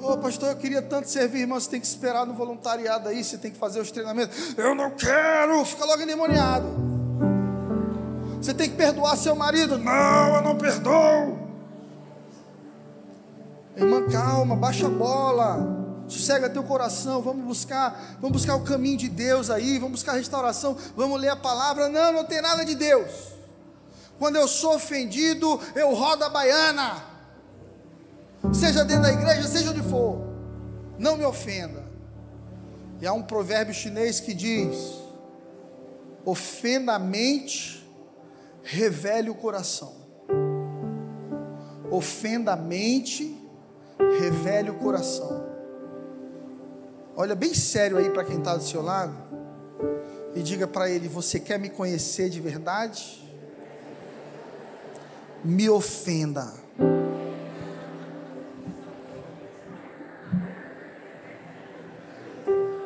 Ô oh, pastor, eu queria tanto servir, irmão. Você tem que esperar no voluntariado aí, você tem que fazer os treinamentos. Eu não quero, fica logo endemoniado. Você tem que perdoar seu marido. Não, eu não perdoo. Irmã, calma, baixa a bola sossega teu coração, vamos buscar, vamos buscar o caminho de Deus aí, vamos buscar restauração, vamos ler a palavra. Não, não tem nada de Deus. Quando eu sou ofendido, eu rodo a baiana. Seja dentro da igreja, seja onde for. Não me ofenda. E há um provérbio chinês que diz: ofenda a mente, revele o coração. Ofenda a mente, revele o coração. Olha bem sério aí para quem está do seu lado e diga para ele: Você quer me conhecer de verdade? Me ofenda.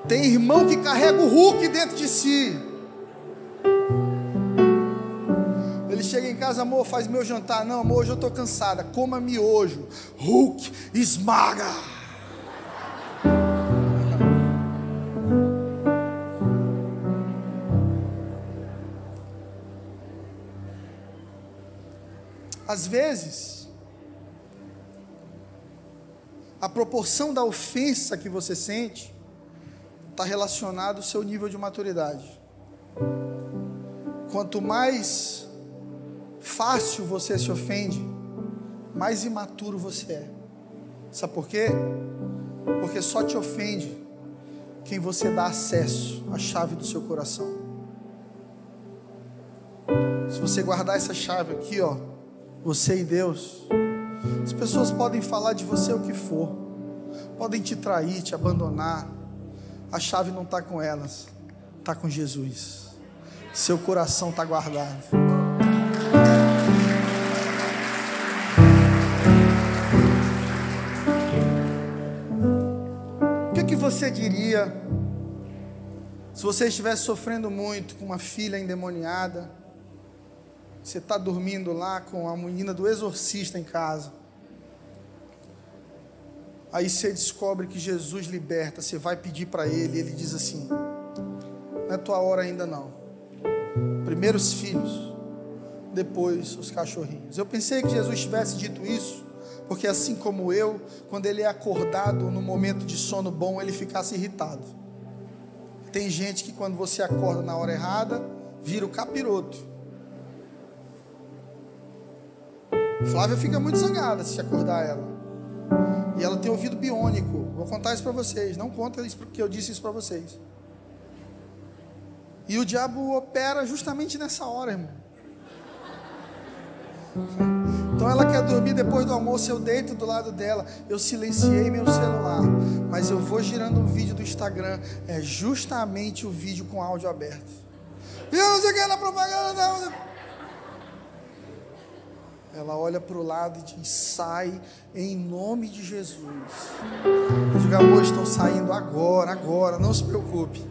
Tem irmão que carrega o Hulk dentro de si. Ele chega em casa, amor, faz meu jantar. Não, amor, hoje eu estou cansada. Coma miojo. Hulk esmaga. Às vezes, a proporção da ofensa que você sente está relacionado ao seu nível de maturidade. Quanto mais fácil você se ofende, mais imaturo você é. Sabe por quê? Porque só te ofende quem você dá acesso à chave do seu coração. Se você guardar essa chave aqui, ó, você e Deus. As pessoas podem falar de você o que for, podem te trair, te abandonar. A chave não está com elas, está com Jesus. Seu coração está guardado. O que, que você diria se você estivesse sofrendo muito com uma filha endemoniada? Você está dormindo lá com a menina do exorcista em casa. Aí você descobre que Jesus liberta. Você vai pedir para ele. Ele diz assim: Não é tua hora ainda não. Primeiro os filhos, depois os cachorrinhos. Eu pensei que Jesus tivesse dito isso, porque assim como eu, quando ele é acordado no momento de sono bom, ele ficasse irritado. Tem gente que quando você acorda na hora errada, vira o capiroto. Flávia fica muito zangada se acordar ela. E ela tem ouvido biônico. Vou contar isso para vocês. Não conta isso porque eu disse isso para vocês. E o diabo opera justamente nessa hora, irmão. Então ela quer dormir depois do almoço, eu deito do lado dela. Eu silenciei meu celular, mas eu vou girando um vídeo do Instagram. É justamente o vídeo com áudio aberto. E eu não sei o que é na propaganda, não. Ela olha para o lado e diz: sai em nome de Jesus. Digo, amor, estão saindo agora, agora, não se preocupe.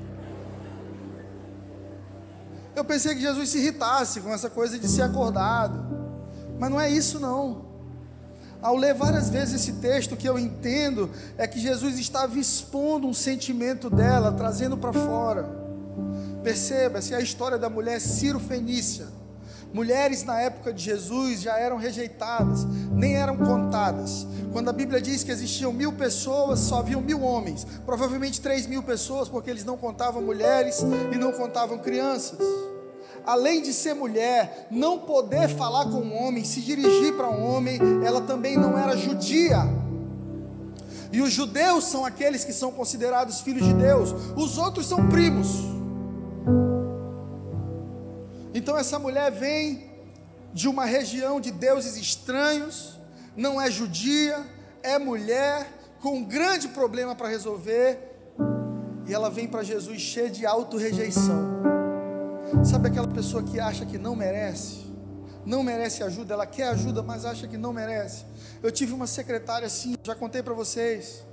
Eu pensei que Jesus se irritasse com essa coisa de ser acordado, mas não é isso não. Ao ler várias vezes esse texto, o que eu entendo é que Jesus estava expondo um sentimento dela, trazendo para fora. Perceba, se a história da mulher Ciro Fenícia Mulheres na época de Jesus já eram rejeitadas, nem eram contadas. Quando a Bíblia diz que existiam mil pessoas, só haviam mil homens. Provavelmente três mil pessoas, porque eles não contavam mulheres e não contavam crianças. Além de ser mulher, não poder falar com um homem, se dirigir para um homem, ela também não era judia. E os judeus são aqueles que são considerados filhos de Deus, os outros são primos. Então essa mulher vem de uma região de deuses estranhos, não é judia, é mulher, com um grande problema para resolver, e ela vem para Jesus cheia de auto-rejeição. Sabe aquela pessoa que acha que não merece? Não merece ajuda, ela quer ajuda, mas acha que não merece. Eu tive uma secretária assim, já contei para vocês.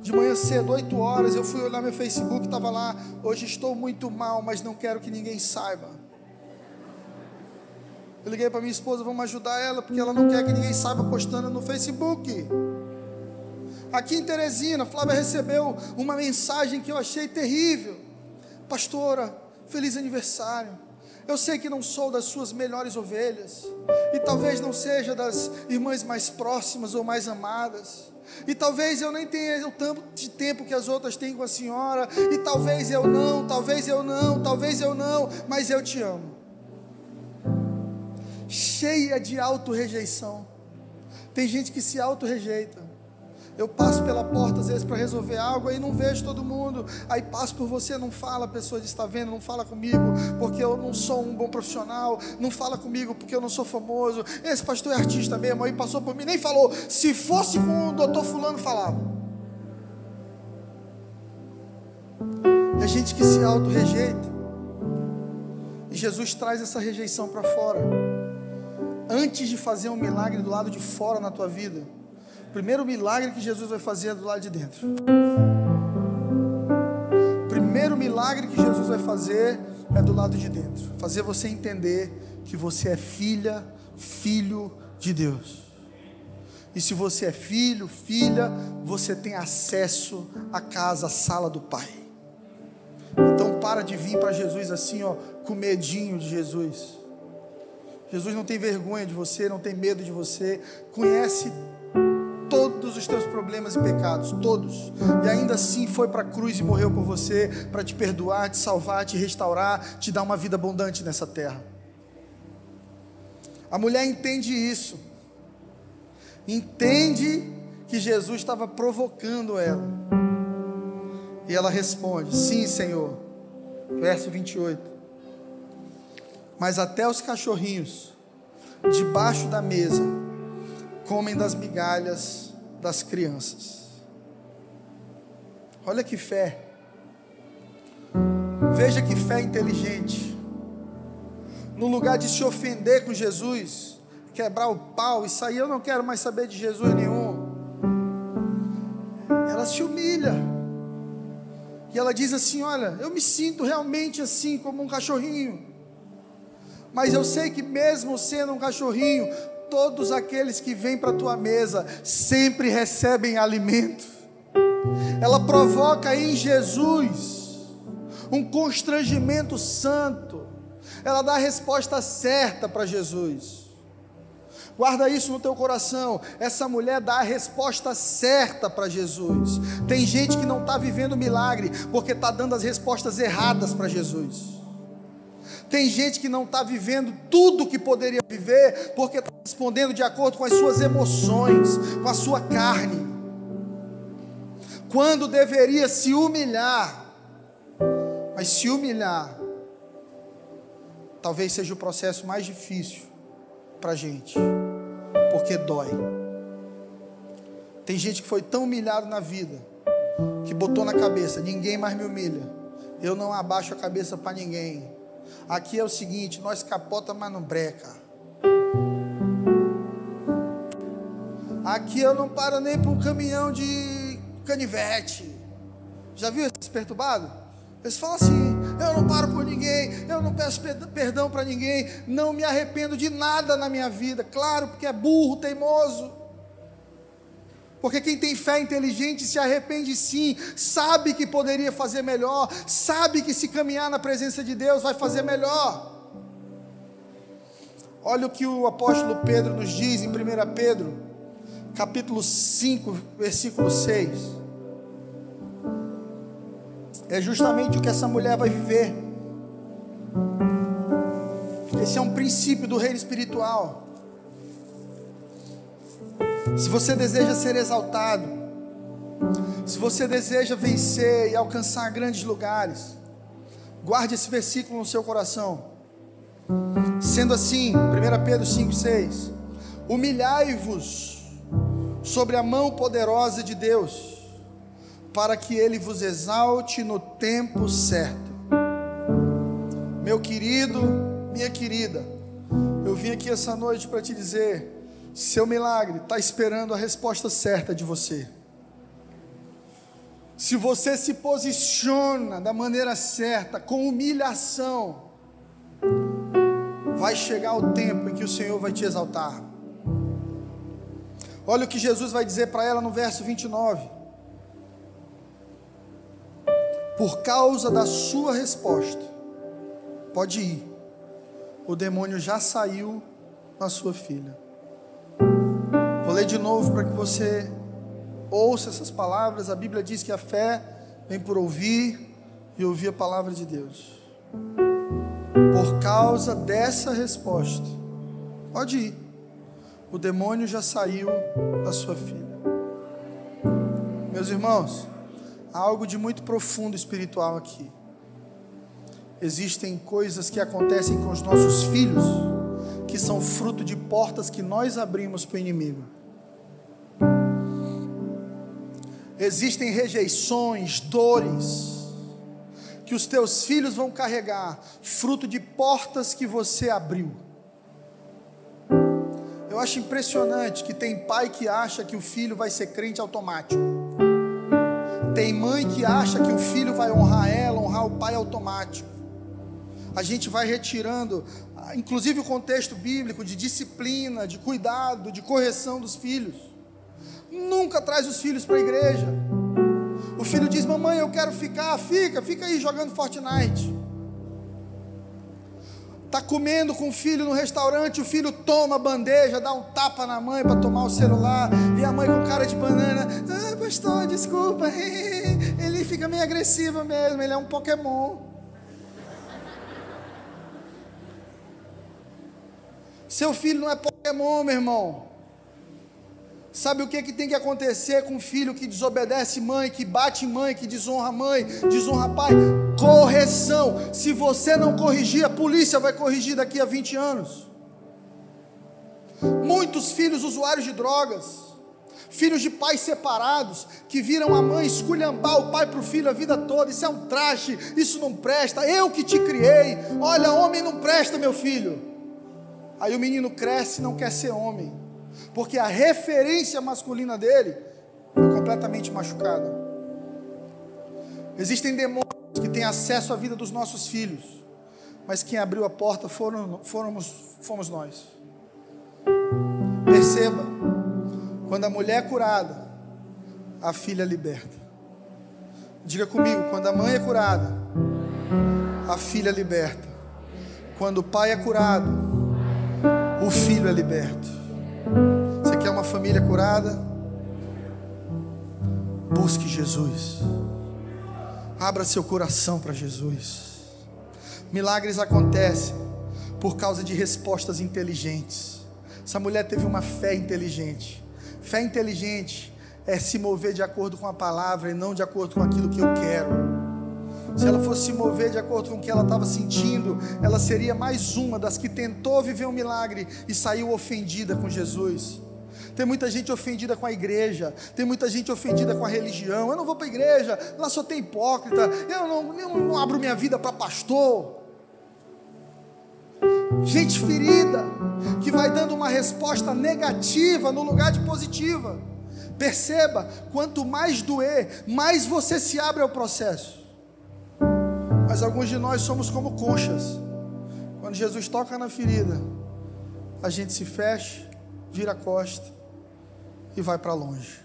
De manhã cedo, 8 horas, eu fui olhar meu Facebook, estava lá. Hoje estou muito mal, mas não quero que ninguém saiba. Eu liguei para minha esposa, vamos ajudar ela, porque ela não quer que ninguém saiba postando no Facebook. Aqui em Teresina, Flávia recebeu uma mensagem que eu achei terrível. Pastora, feliz aniversário. Eu sei que não sou das suas melhores ovelhas, e talvez não seja das irmãs mais próximas ou mais amadas, e talvez eu nem tenha o tanto de tempo que as outras têm com a senhora, e talvez eu não, talvez eu não, talvez eu não, mas eu te amo cheia de auto-rejeição. Tem gente que se auto-rejeita. Eu passo pela porta às vezes para resolver algo, aí não vejo todo mundo. Aí passo por você, não fala, a pessoa está vendo, não fala comigo, porque eu não sou um bom profissional. Não fala comigo porque eu não sou famoso. Esse pastor é artista mesmo. Aí passou por mim, nem falou. Se fosse com o doutor Fulano, falava. É gente que se auto-rejeita. E Jesus traz essa rejeição para fora antes de fazer um milagre do lado de fora na tua vida, o primeiro milagre que Jesus vai fazer é do lado de dentro. O primeiro milagre que Jesus vai fazer é do lado de dentro fazer você entender que você é filha, filho de Deus. E se você é filho, filha, você tem acesso à casa, à sala do Pai. Então para de vir para Jesus assim, ó, com medinho de Jesus. Jesus não tem vergonha de você, não tem medo de você, conhece todos os teus problemas e pecados, todos. E ainda assim foi para a cruz e morreu por você, para te perdoar, te salvar, te restaurar, te dar uma vida abundante nessa terra. A mulher entende isso. Entende que Jesus estava provocando ela. E ela responde: Sim, Senhor. Verso 28 mas até os cachorrinhos, debaixo da mesa, comem das migalhas das crianças. Olha que fé. Veja que fé inteligente. No lugar de se ofender com Jesus, quebrar o pau e sair, eu não quero mais saber de Jesus nenhum. Ela se humilha. E ela diz assim: Olha, eu me sinto realmente assim, como um cachorrinho. Mas eu sei que mesmo sendo um cachorrinho, todos aqueles que vêm para a tua mesa sempre recebem alimento. Ela provoca em Jesus um constrangimento santo. Ela dá a resposta certa para Jesus. Guarda isso no teu coração. Essa mulher dá a resposta certa para Jesus. Tem gente que não está vivendo milagre porque está dando as respostas erradas para Jesus. Tem gente que não está vivendo tudo o que poderia viver, porque está respondendo de acordo com as suas emoções, com a sua carne. Quando deveria se humilhar, mas se humilhar, talvez seja o processo mais difícil para a gente, porque dói. Tem gente que foi tão humilhado na vida, que botou na cabeça: ninguém mais me humilha, eu não abaixo a cabeça para ninguém Aqui é o seguinte: nós capota, mas não breca. Aqui eu não paro nem para um caminhão de canivete. Já viu esses perturbados? Eles falam assim: eu não paro por ninguém, eu não peço perdão para ninguém, não me arrependo de nada na minha vida. Claro, porque é burro, teimoso. Porque quem tem fé inteligente se arrepende sim, sabe que poderia fazer melhor, sabe que se caminhar na presença de Deus vai fazer melhor. Olha o que o apóstolo Pedro nos diz em 1 Pedro, capítulo 5, versículo 6. É justamente o que essa mulher vai viver. Esse é um princípio do reino espiritual. Se você deseja ser exaltado, se você deseja vencer e alcançar grandes lugares, guarde esse versículo no seu coração. Sendo assim, 1 Pedro 5,6: Humilhai-vos sobre a mão poderosa de Deus, para que Ele vos exalte no tempo certo. Meu querido, minha querida, eu vim aqui essa noite para te dizer: seu milagre está esperando a resposta certa de você. Se você se posiciona da maneira certa, com humilhação, vai chegar o tempo em que o Senhor vai te exaltar. Olha o que Jesus vai dizer para ela no verso 29. Por causa da sua resposta, pode ir, o demônio já saiu na sua filha. Ler de novo para que você ouça essas palavras. A Bíblia diz que a fé vem por ouvir e ouvir a palavra de Deus. Por causa dessa resposta, pode ir. O demônio já saiu da sua filha. Meus irmãos, há algo de muito profundo espiritual aqui. Existem coisas que acontecem com os nossos filhos que são fruto de portas que nós abrimos para o inimigo. Existem rejeições, dores, que os teus filhos vão carregar, fruto de portas que você abriu. Eu acho impressionante que tem pai que acha que o filho vai ser crente automático. Tem mãe que acha que o filho vai honrar ela, honrar o pai automático. A gente vai retirando, inclusive o contexto bíblico de disciplina, de cuidado, de correção dos filhos. Nunca traz os filhos para a igreja. O filho diz: Mamãe, eu quero ficar. Fica, fica aí jogando Fortnite. Está comendo com o filho no restaurante, o filho toma a bandeja, dá um tapa na mãe para tomar o celular, e a mãe com cara de banana, ah, pastor, desculpa, [laughs] ele fica meio agressivo mesmo, ele é um Pokémon. Seu filho não é Pokémon, meu irmão. Sabe o que, que tem que acontecer com um filho que desobedece mãe, que bate mãe, que desonra mãe, desonra pai? Correção. Se você não corrigir, a polícia vai corrigir daqui a 20 anos. Muitos filhos usuários de drogas, filhos de pais separados, que viram a mãe esculhambar o pai para o filho a vida toda. Isso é um traste, isso não presta. Eu que te criei. Olha, homem não presta, meu filho. Aí o menino cresce e não quer ser homem porque a referência masculina dele foi completamente machucada. Existem demônios que têm acesso à vida dos nossos filhos, mas quem abriu a porta foram, fomos, fomos nós. Perceba, quando a mulher é curada, a filha é liberta. Diga comigo, quando a mãe é curada, a filha é liberta. Quando o pai é curado, o filho é liberto quer uma família curada? Busque Jesus. Abra seu coração para Jesus. Milagres acontecem por causa de respostas inteligentes. Essa mulher teve uma fé inteligente. Fé inteligente é se mover de acordo com a palavra e não de acordo com aquilo que eu quero. Se ela fosse se mover de acordo com o que ela estava sentindo, ela seria mais uma das que tentou viver um milagre e saiu ofendida com Jesus. Tem muita gente ofendida com a igreja, tem muita gente ofendida com a religião. Eu não vou para a igreja, lá só tem hipócrita. Eu não, eu não abro minha vida para pastor. Gente ferida, que vai dando uma resposta negativa no lugar de positiva. Perceba, quanto mais doer, mais você se abre ao processo. Mas alguns de nós somos como conchas. Quando Jesus toca na ferida, a gente se fecha, vira a costa e vai para longe.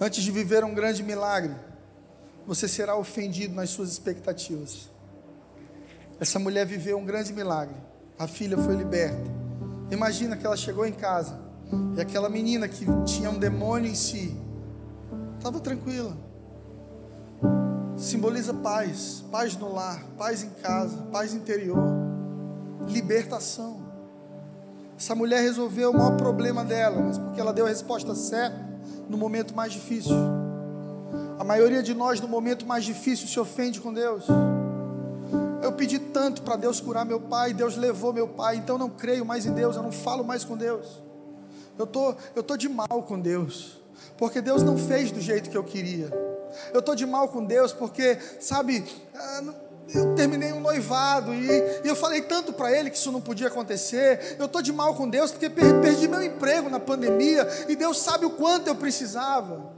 Antes de viver um grande milagre, você será ofendido nas suas expectativas. Essa mulher viveu um grande milagre, A filha foi liberta. Imagina que ela chegou em casa e aquela menina que tinha um demônio em si estava tranquila. Simboliza paz, paz no lar, paz em casa, paz interior, libertação. Essa mulher resolveu o maior problema dela, mas porque ela deu a resposta certa no momento mais difícil. A maioria de nós, no momento mais difícil, se ofende com Deus. Eu pedi tanto para Deus curar meu pai, Deus levou meu pai, então não creio mais em Deus, eu não falo mais com Deus. Eu tô, eu tô de mal com Deus, porque Deus não fez do jeito que eu queria. Eu tô de mal com Deus porque, sabe, ah, eu terminei um noivado e, e eu falei tanto para ele que isso não podia acontecer. Eu tô de mal com Deus porque perdi meu emprego na pandemia e Deus sabe o quanto eu precisava.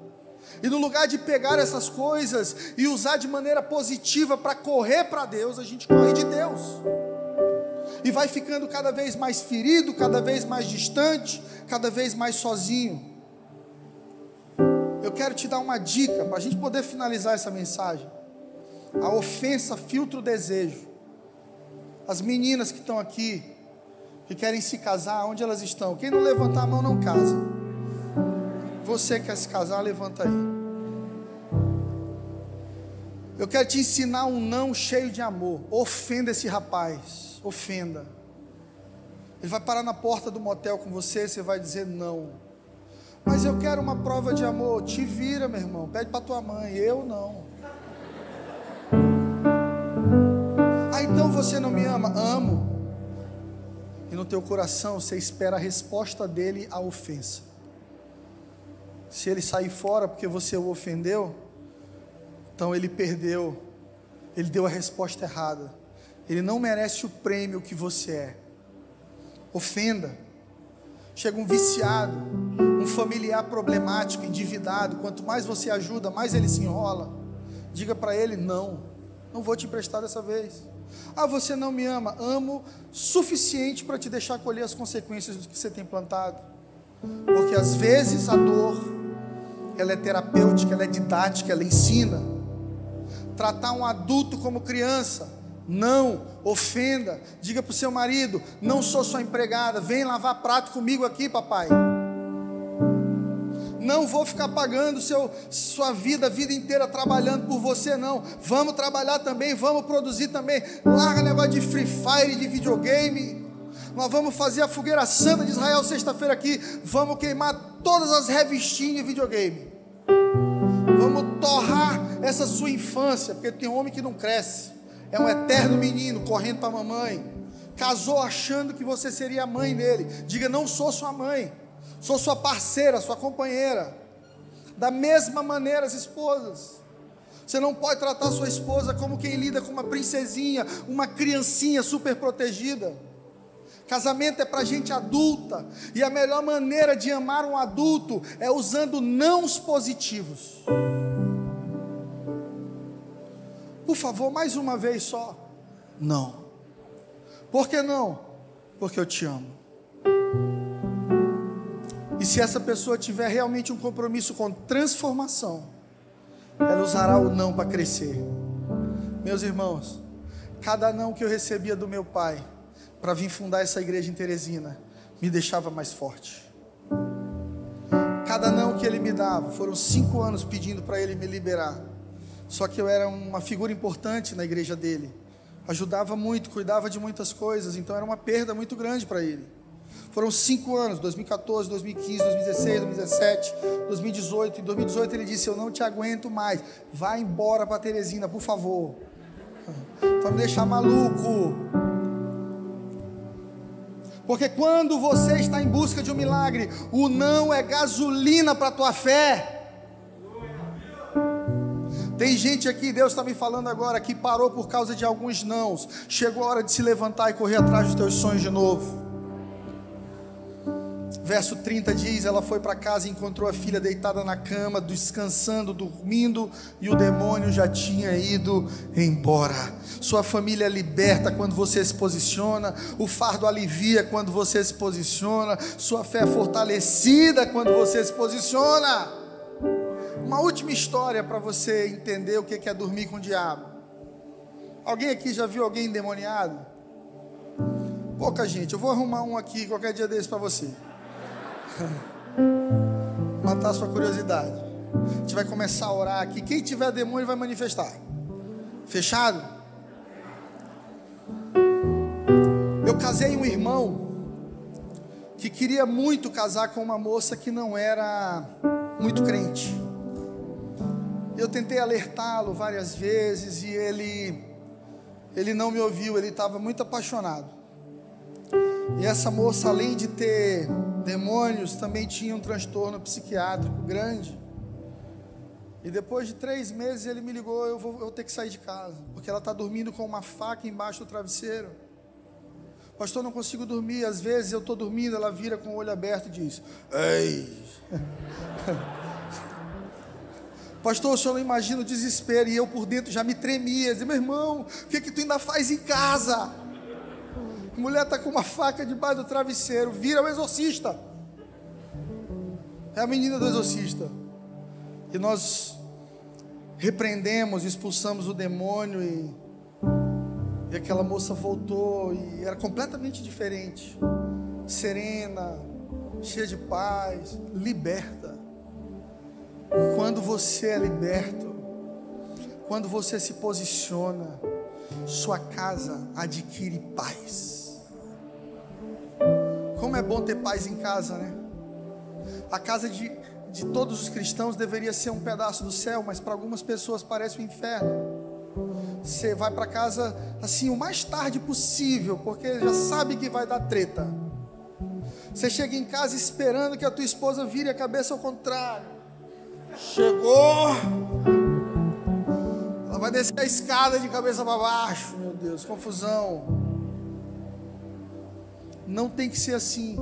E no lugar de pegar essas coisas e usar de maneira positiva para correr para Deus, a gente corre de Deus. E vai ficando cada vez mais ferido, cada vez mais distante, cada vez mais sozinho. Eu quero te dar uma dica para a gente poder finalizar essa mensagem. A ofensa filtra o desejo. As meninas que estão aqui, que querem se casar, onde elas estão? Quem não levantar a mão não casa. Você quer se casar, levanta aí. Eu quero te ensinar um não cheio de amor. Ofenda esse rapaz. Ofenda. Ele vai parar na porta do motel com você, você vai dizer não. Mas eu quero uma prova de amor. Te vira, meu irmão. Pede para tua mãe. Eu não. Você não me ama? Amo. E no teu coração você espera a resposta dele à ofensa. Se ele sair fora porque você o ofendeu, então ele perdeu, ele deu a resposta errada. Ele não merece o prêmio que você é. Ofenda. Chega um viciado, um familiar problemático, endividado. Quanto mais você ajuda, mais ele se enrola. Diga para ele: não, não vou te emprestar dessa vez. Ah, você não me ama? Amo suficiente para te deixar colher as consequências do que você tem plantado. Porque às vezes a dor ela é terapêutica, ela é didática, ela ensina. Tratar um adulto como criança, não ofenda. Diga para o seu marido: não sou sua empregada, vem lavar prato comigo aqui, papai. Não vou ficar pagando seu, sua vida, a vida inteira trabalhando por você, não. Vamos trabalhar também, vamos produzir também. Larga negócio de Free Fire, de videogame. Nós vamos fazer a fogueira santa de Israel sexta-feira aqui. Vamos queimar todas as revistinhas de videogame. Vamos torrar essa sua infância, porque tem homem que não cresce. É um eterno menino correndo para a mamãe. Casou achando que você seria a mãe dele. Diga: Não sou sua mãe, sou sua parceira, sua companheira. Da mesma maneira, as esposas. Você não pode tratar sua esposa como quem lida com uma princesinha, uma criancinha super protegida. Casamento é para gente adulta, e a melhor maneira de amar um adulto é usando nãos positivos. Por favor, mais uma vez só. Não. Por que não? Porque eu te amo. Se essa pessoa tiver realmente um compromisso com transformação, ela usará o não para crescer. Meus irmãos, cada não que eu recebia do meu pai, para vir fundar essa igreja em Teresina, me deixava mais forte. Cada não que ele me dava, foram cinco anos pedindo para ele me liberar. Só que eu era uma figura importante na igreja dele. Ajudava muito, cuidava de muitas coisas, então era uma perda muito grande para ele. Foram cinco anos, 2014, 2015, 2016, 2017, 2018. Em 2018 ele disse: Eu não te aguento mais, vai embora para Teresina, por favor. [laughs] Para me deixar maluco. Porque quando você está em busca de um milagre, o não é gasolina para a tua fé. Tem gente aqui, Deus está me falando agora, que parou por causa de alguns nãos. Chegou a hora de se levantar e correr atrás dos teus sonhos de novo. Verso 30 diz: Ela foi para casa e encontrou a filha deitada na cama, descansando, dormindo, e o demônio já tinha ido embora. Sua família liberta quando você se posiciona, o fardo alivia quando você se posiciona, sua fé é fortalecida quando você se posiciona. Uma última história para você entender o que é dormir com o diabo. Alguém aqui já viu alguém endemoniado? Pouca gente. Eu vou arrumar um aqui qualquer dia desse para você. Matar sua curiosidade. A gente vai começar a orar aqui. Quem tiver demônio vai manifestar. Fechado? Eu casei um irmão que queria muito casar com uma moça que não era muito crente. Eu tentei alertá-lo várias vezes e ele ele não me ouviu, ele estava muito apaixonado. E essa moça, além de ter demônios, também tinha um transtorno psiquiátrico grande. E depois de três meses ele me ligou, eu vou, eu ter que sair de casa, porque ela está dormindo com uma faca embaixo do travesseiro. Pastor, não consigo dormir. Às vezes eu estou dormindo, ela vira com o olho aberto e diz: Ei. [laughs] Pastor, o senhor não imagina o desespero. E eu por dentro já me tremia. Dizia, meu irmão, o que, que tu ainda faz em casa? Mulher está com uma faca debaixo do travesseiro. Vira o exorcista. É a menina do exorcista. E nós repreendemos, expulsamos o demônio e, e aquela moça voltou e era completamente diferente. Serena, cheia de paz, liberta. Quando você é liberto, quando você se posiciona, sua casa adquire paz. Como é bom ter paz em casa, né? A casa de, de todos os cristãos deveria ser um pedaço do céu, mas para algumas pessoas parece o um inferno. Você vai para casa assim o mais tarde possível, porque já sabe que vai dar treta. Você chega em casa esperando que a tua esposa vire a cabeça ao contrário. Chegou. Ela vai descer a escada de cabeça para baixo. Meu Deus, confusão. Não tem que ser assim.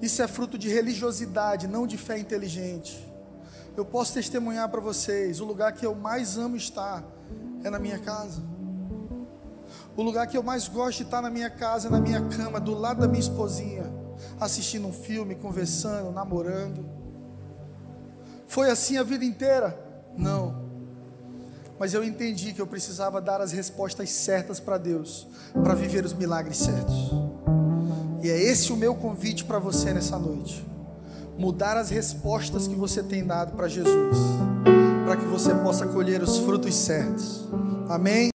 Isso é fruto de religiosidade, não de fé inteligente. Eu posso testemunhar para vocês: o lugar que eu mais amo estar é na minha casa. O lugar que eu mais gosto de estar na minha casa é na minha cama, do lado da minha esposinha, assistindo um filme, conversando, namorando. Foi assim a vida inteira? Não. Mas eu entendi que eu precisava dar as respostas certas para Deus, para viver os milagres certos. E é esse o meu convite para você nessa noite. Mudar as respostas que você tem dado para Jesus, para que você possa colher os frutos certos. Amém?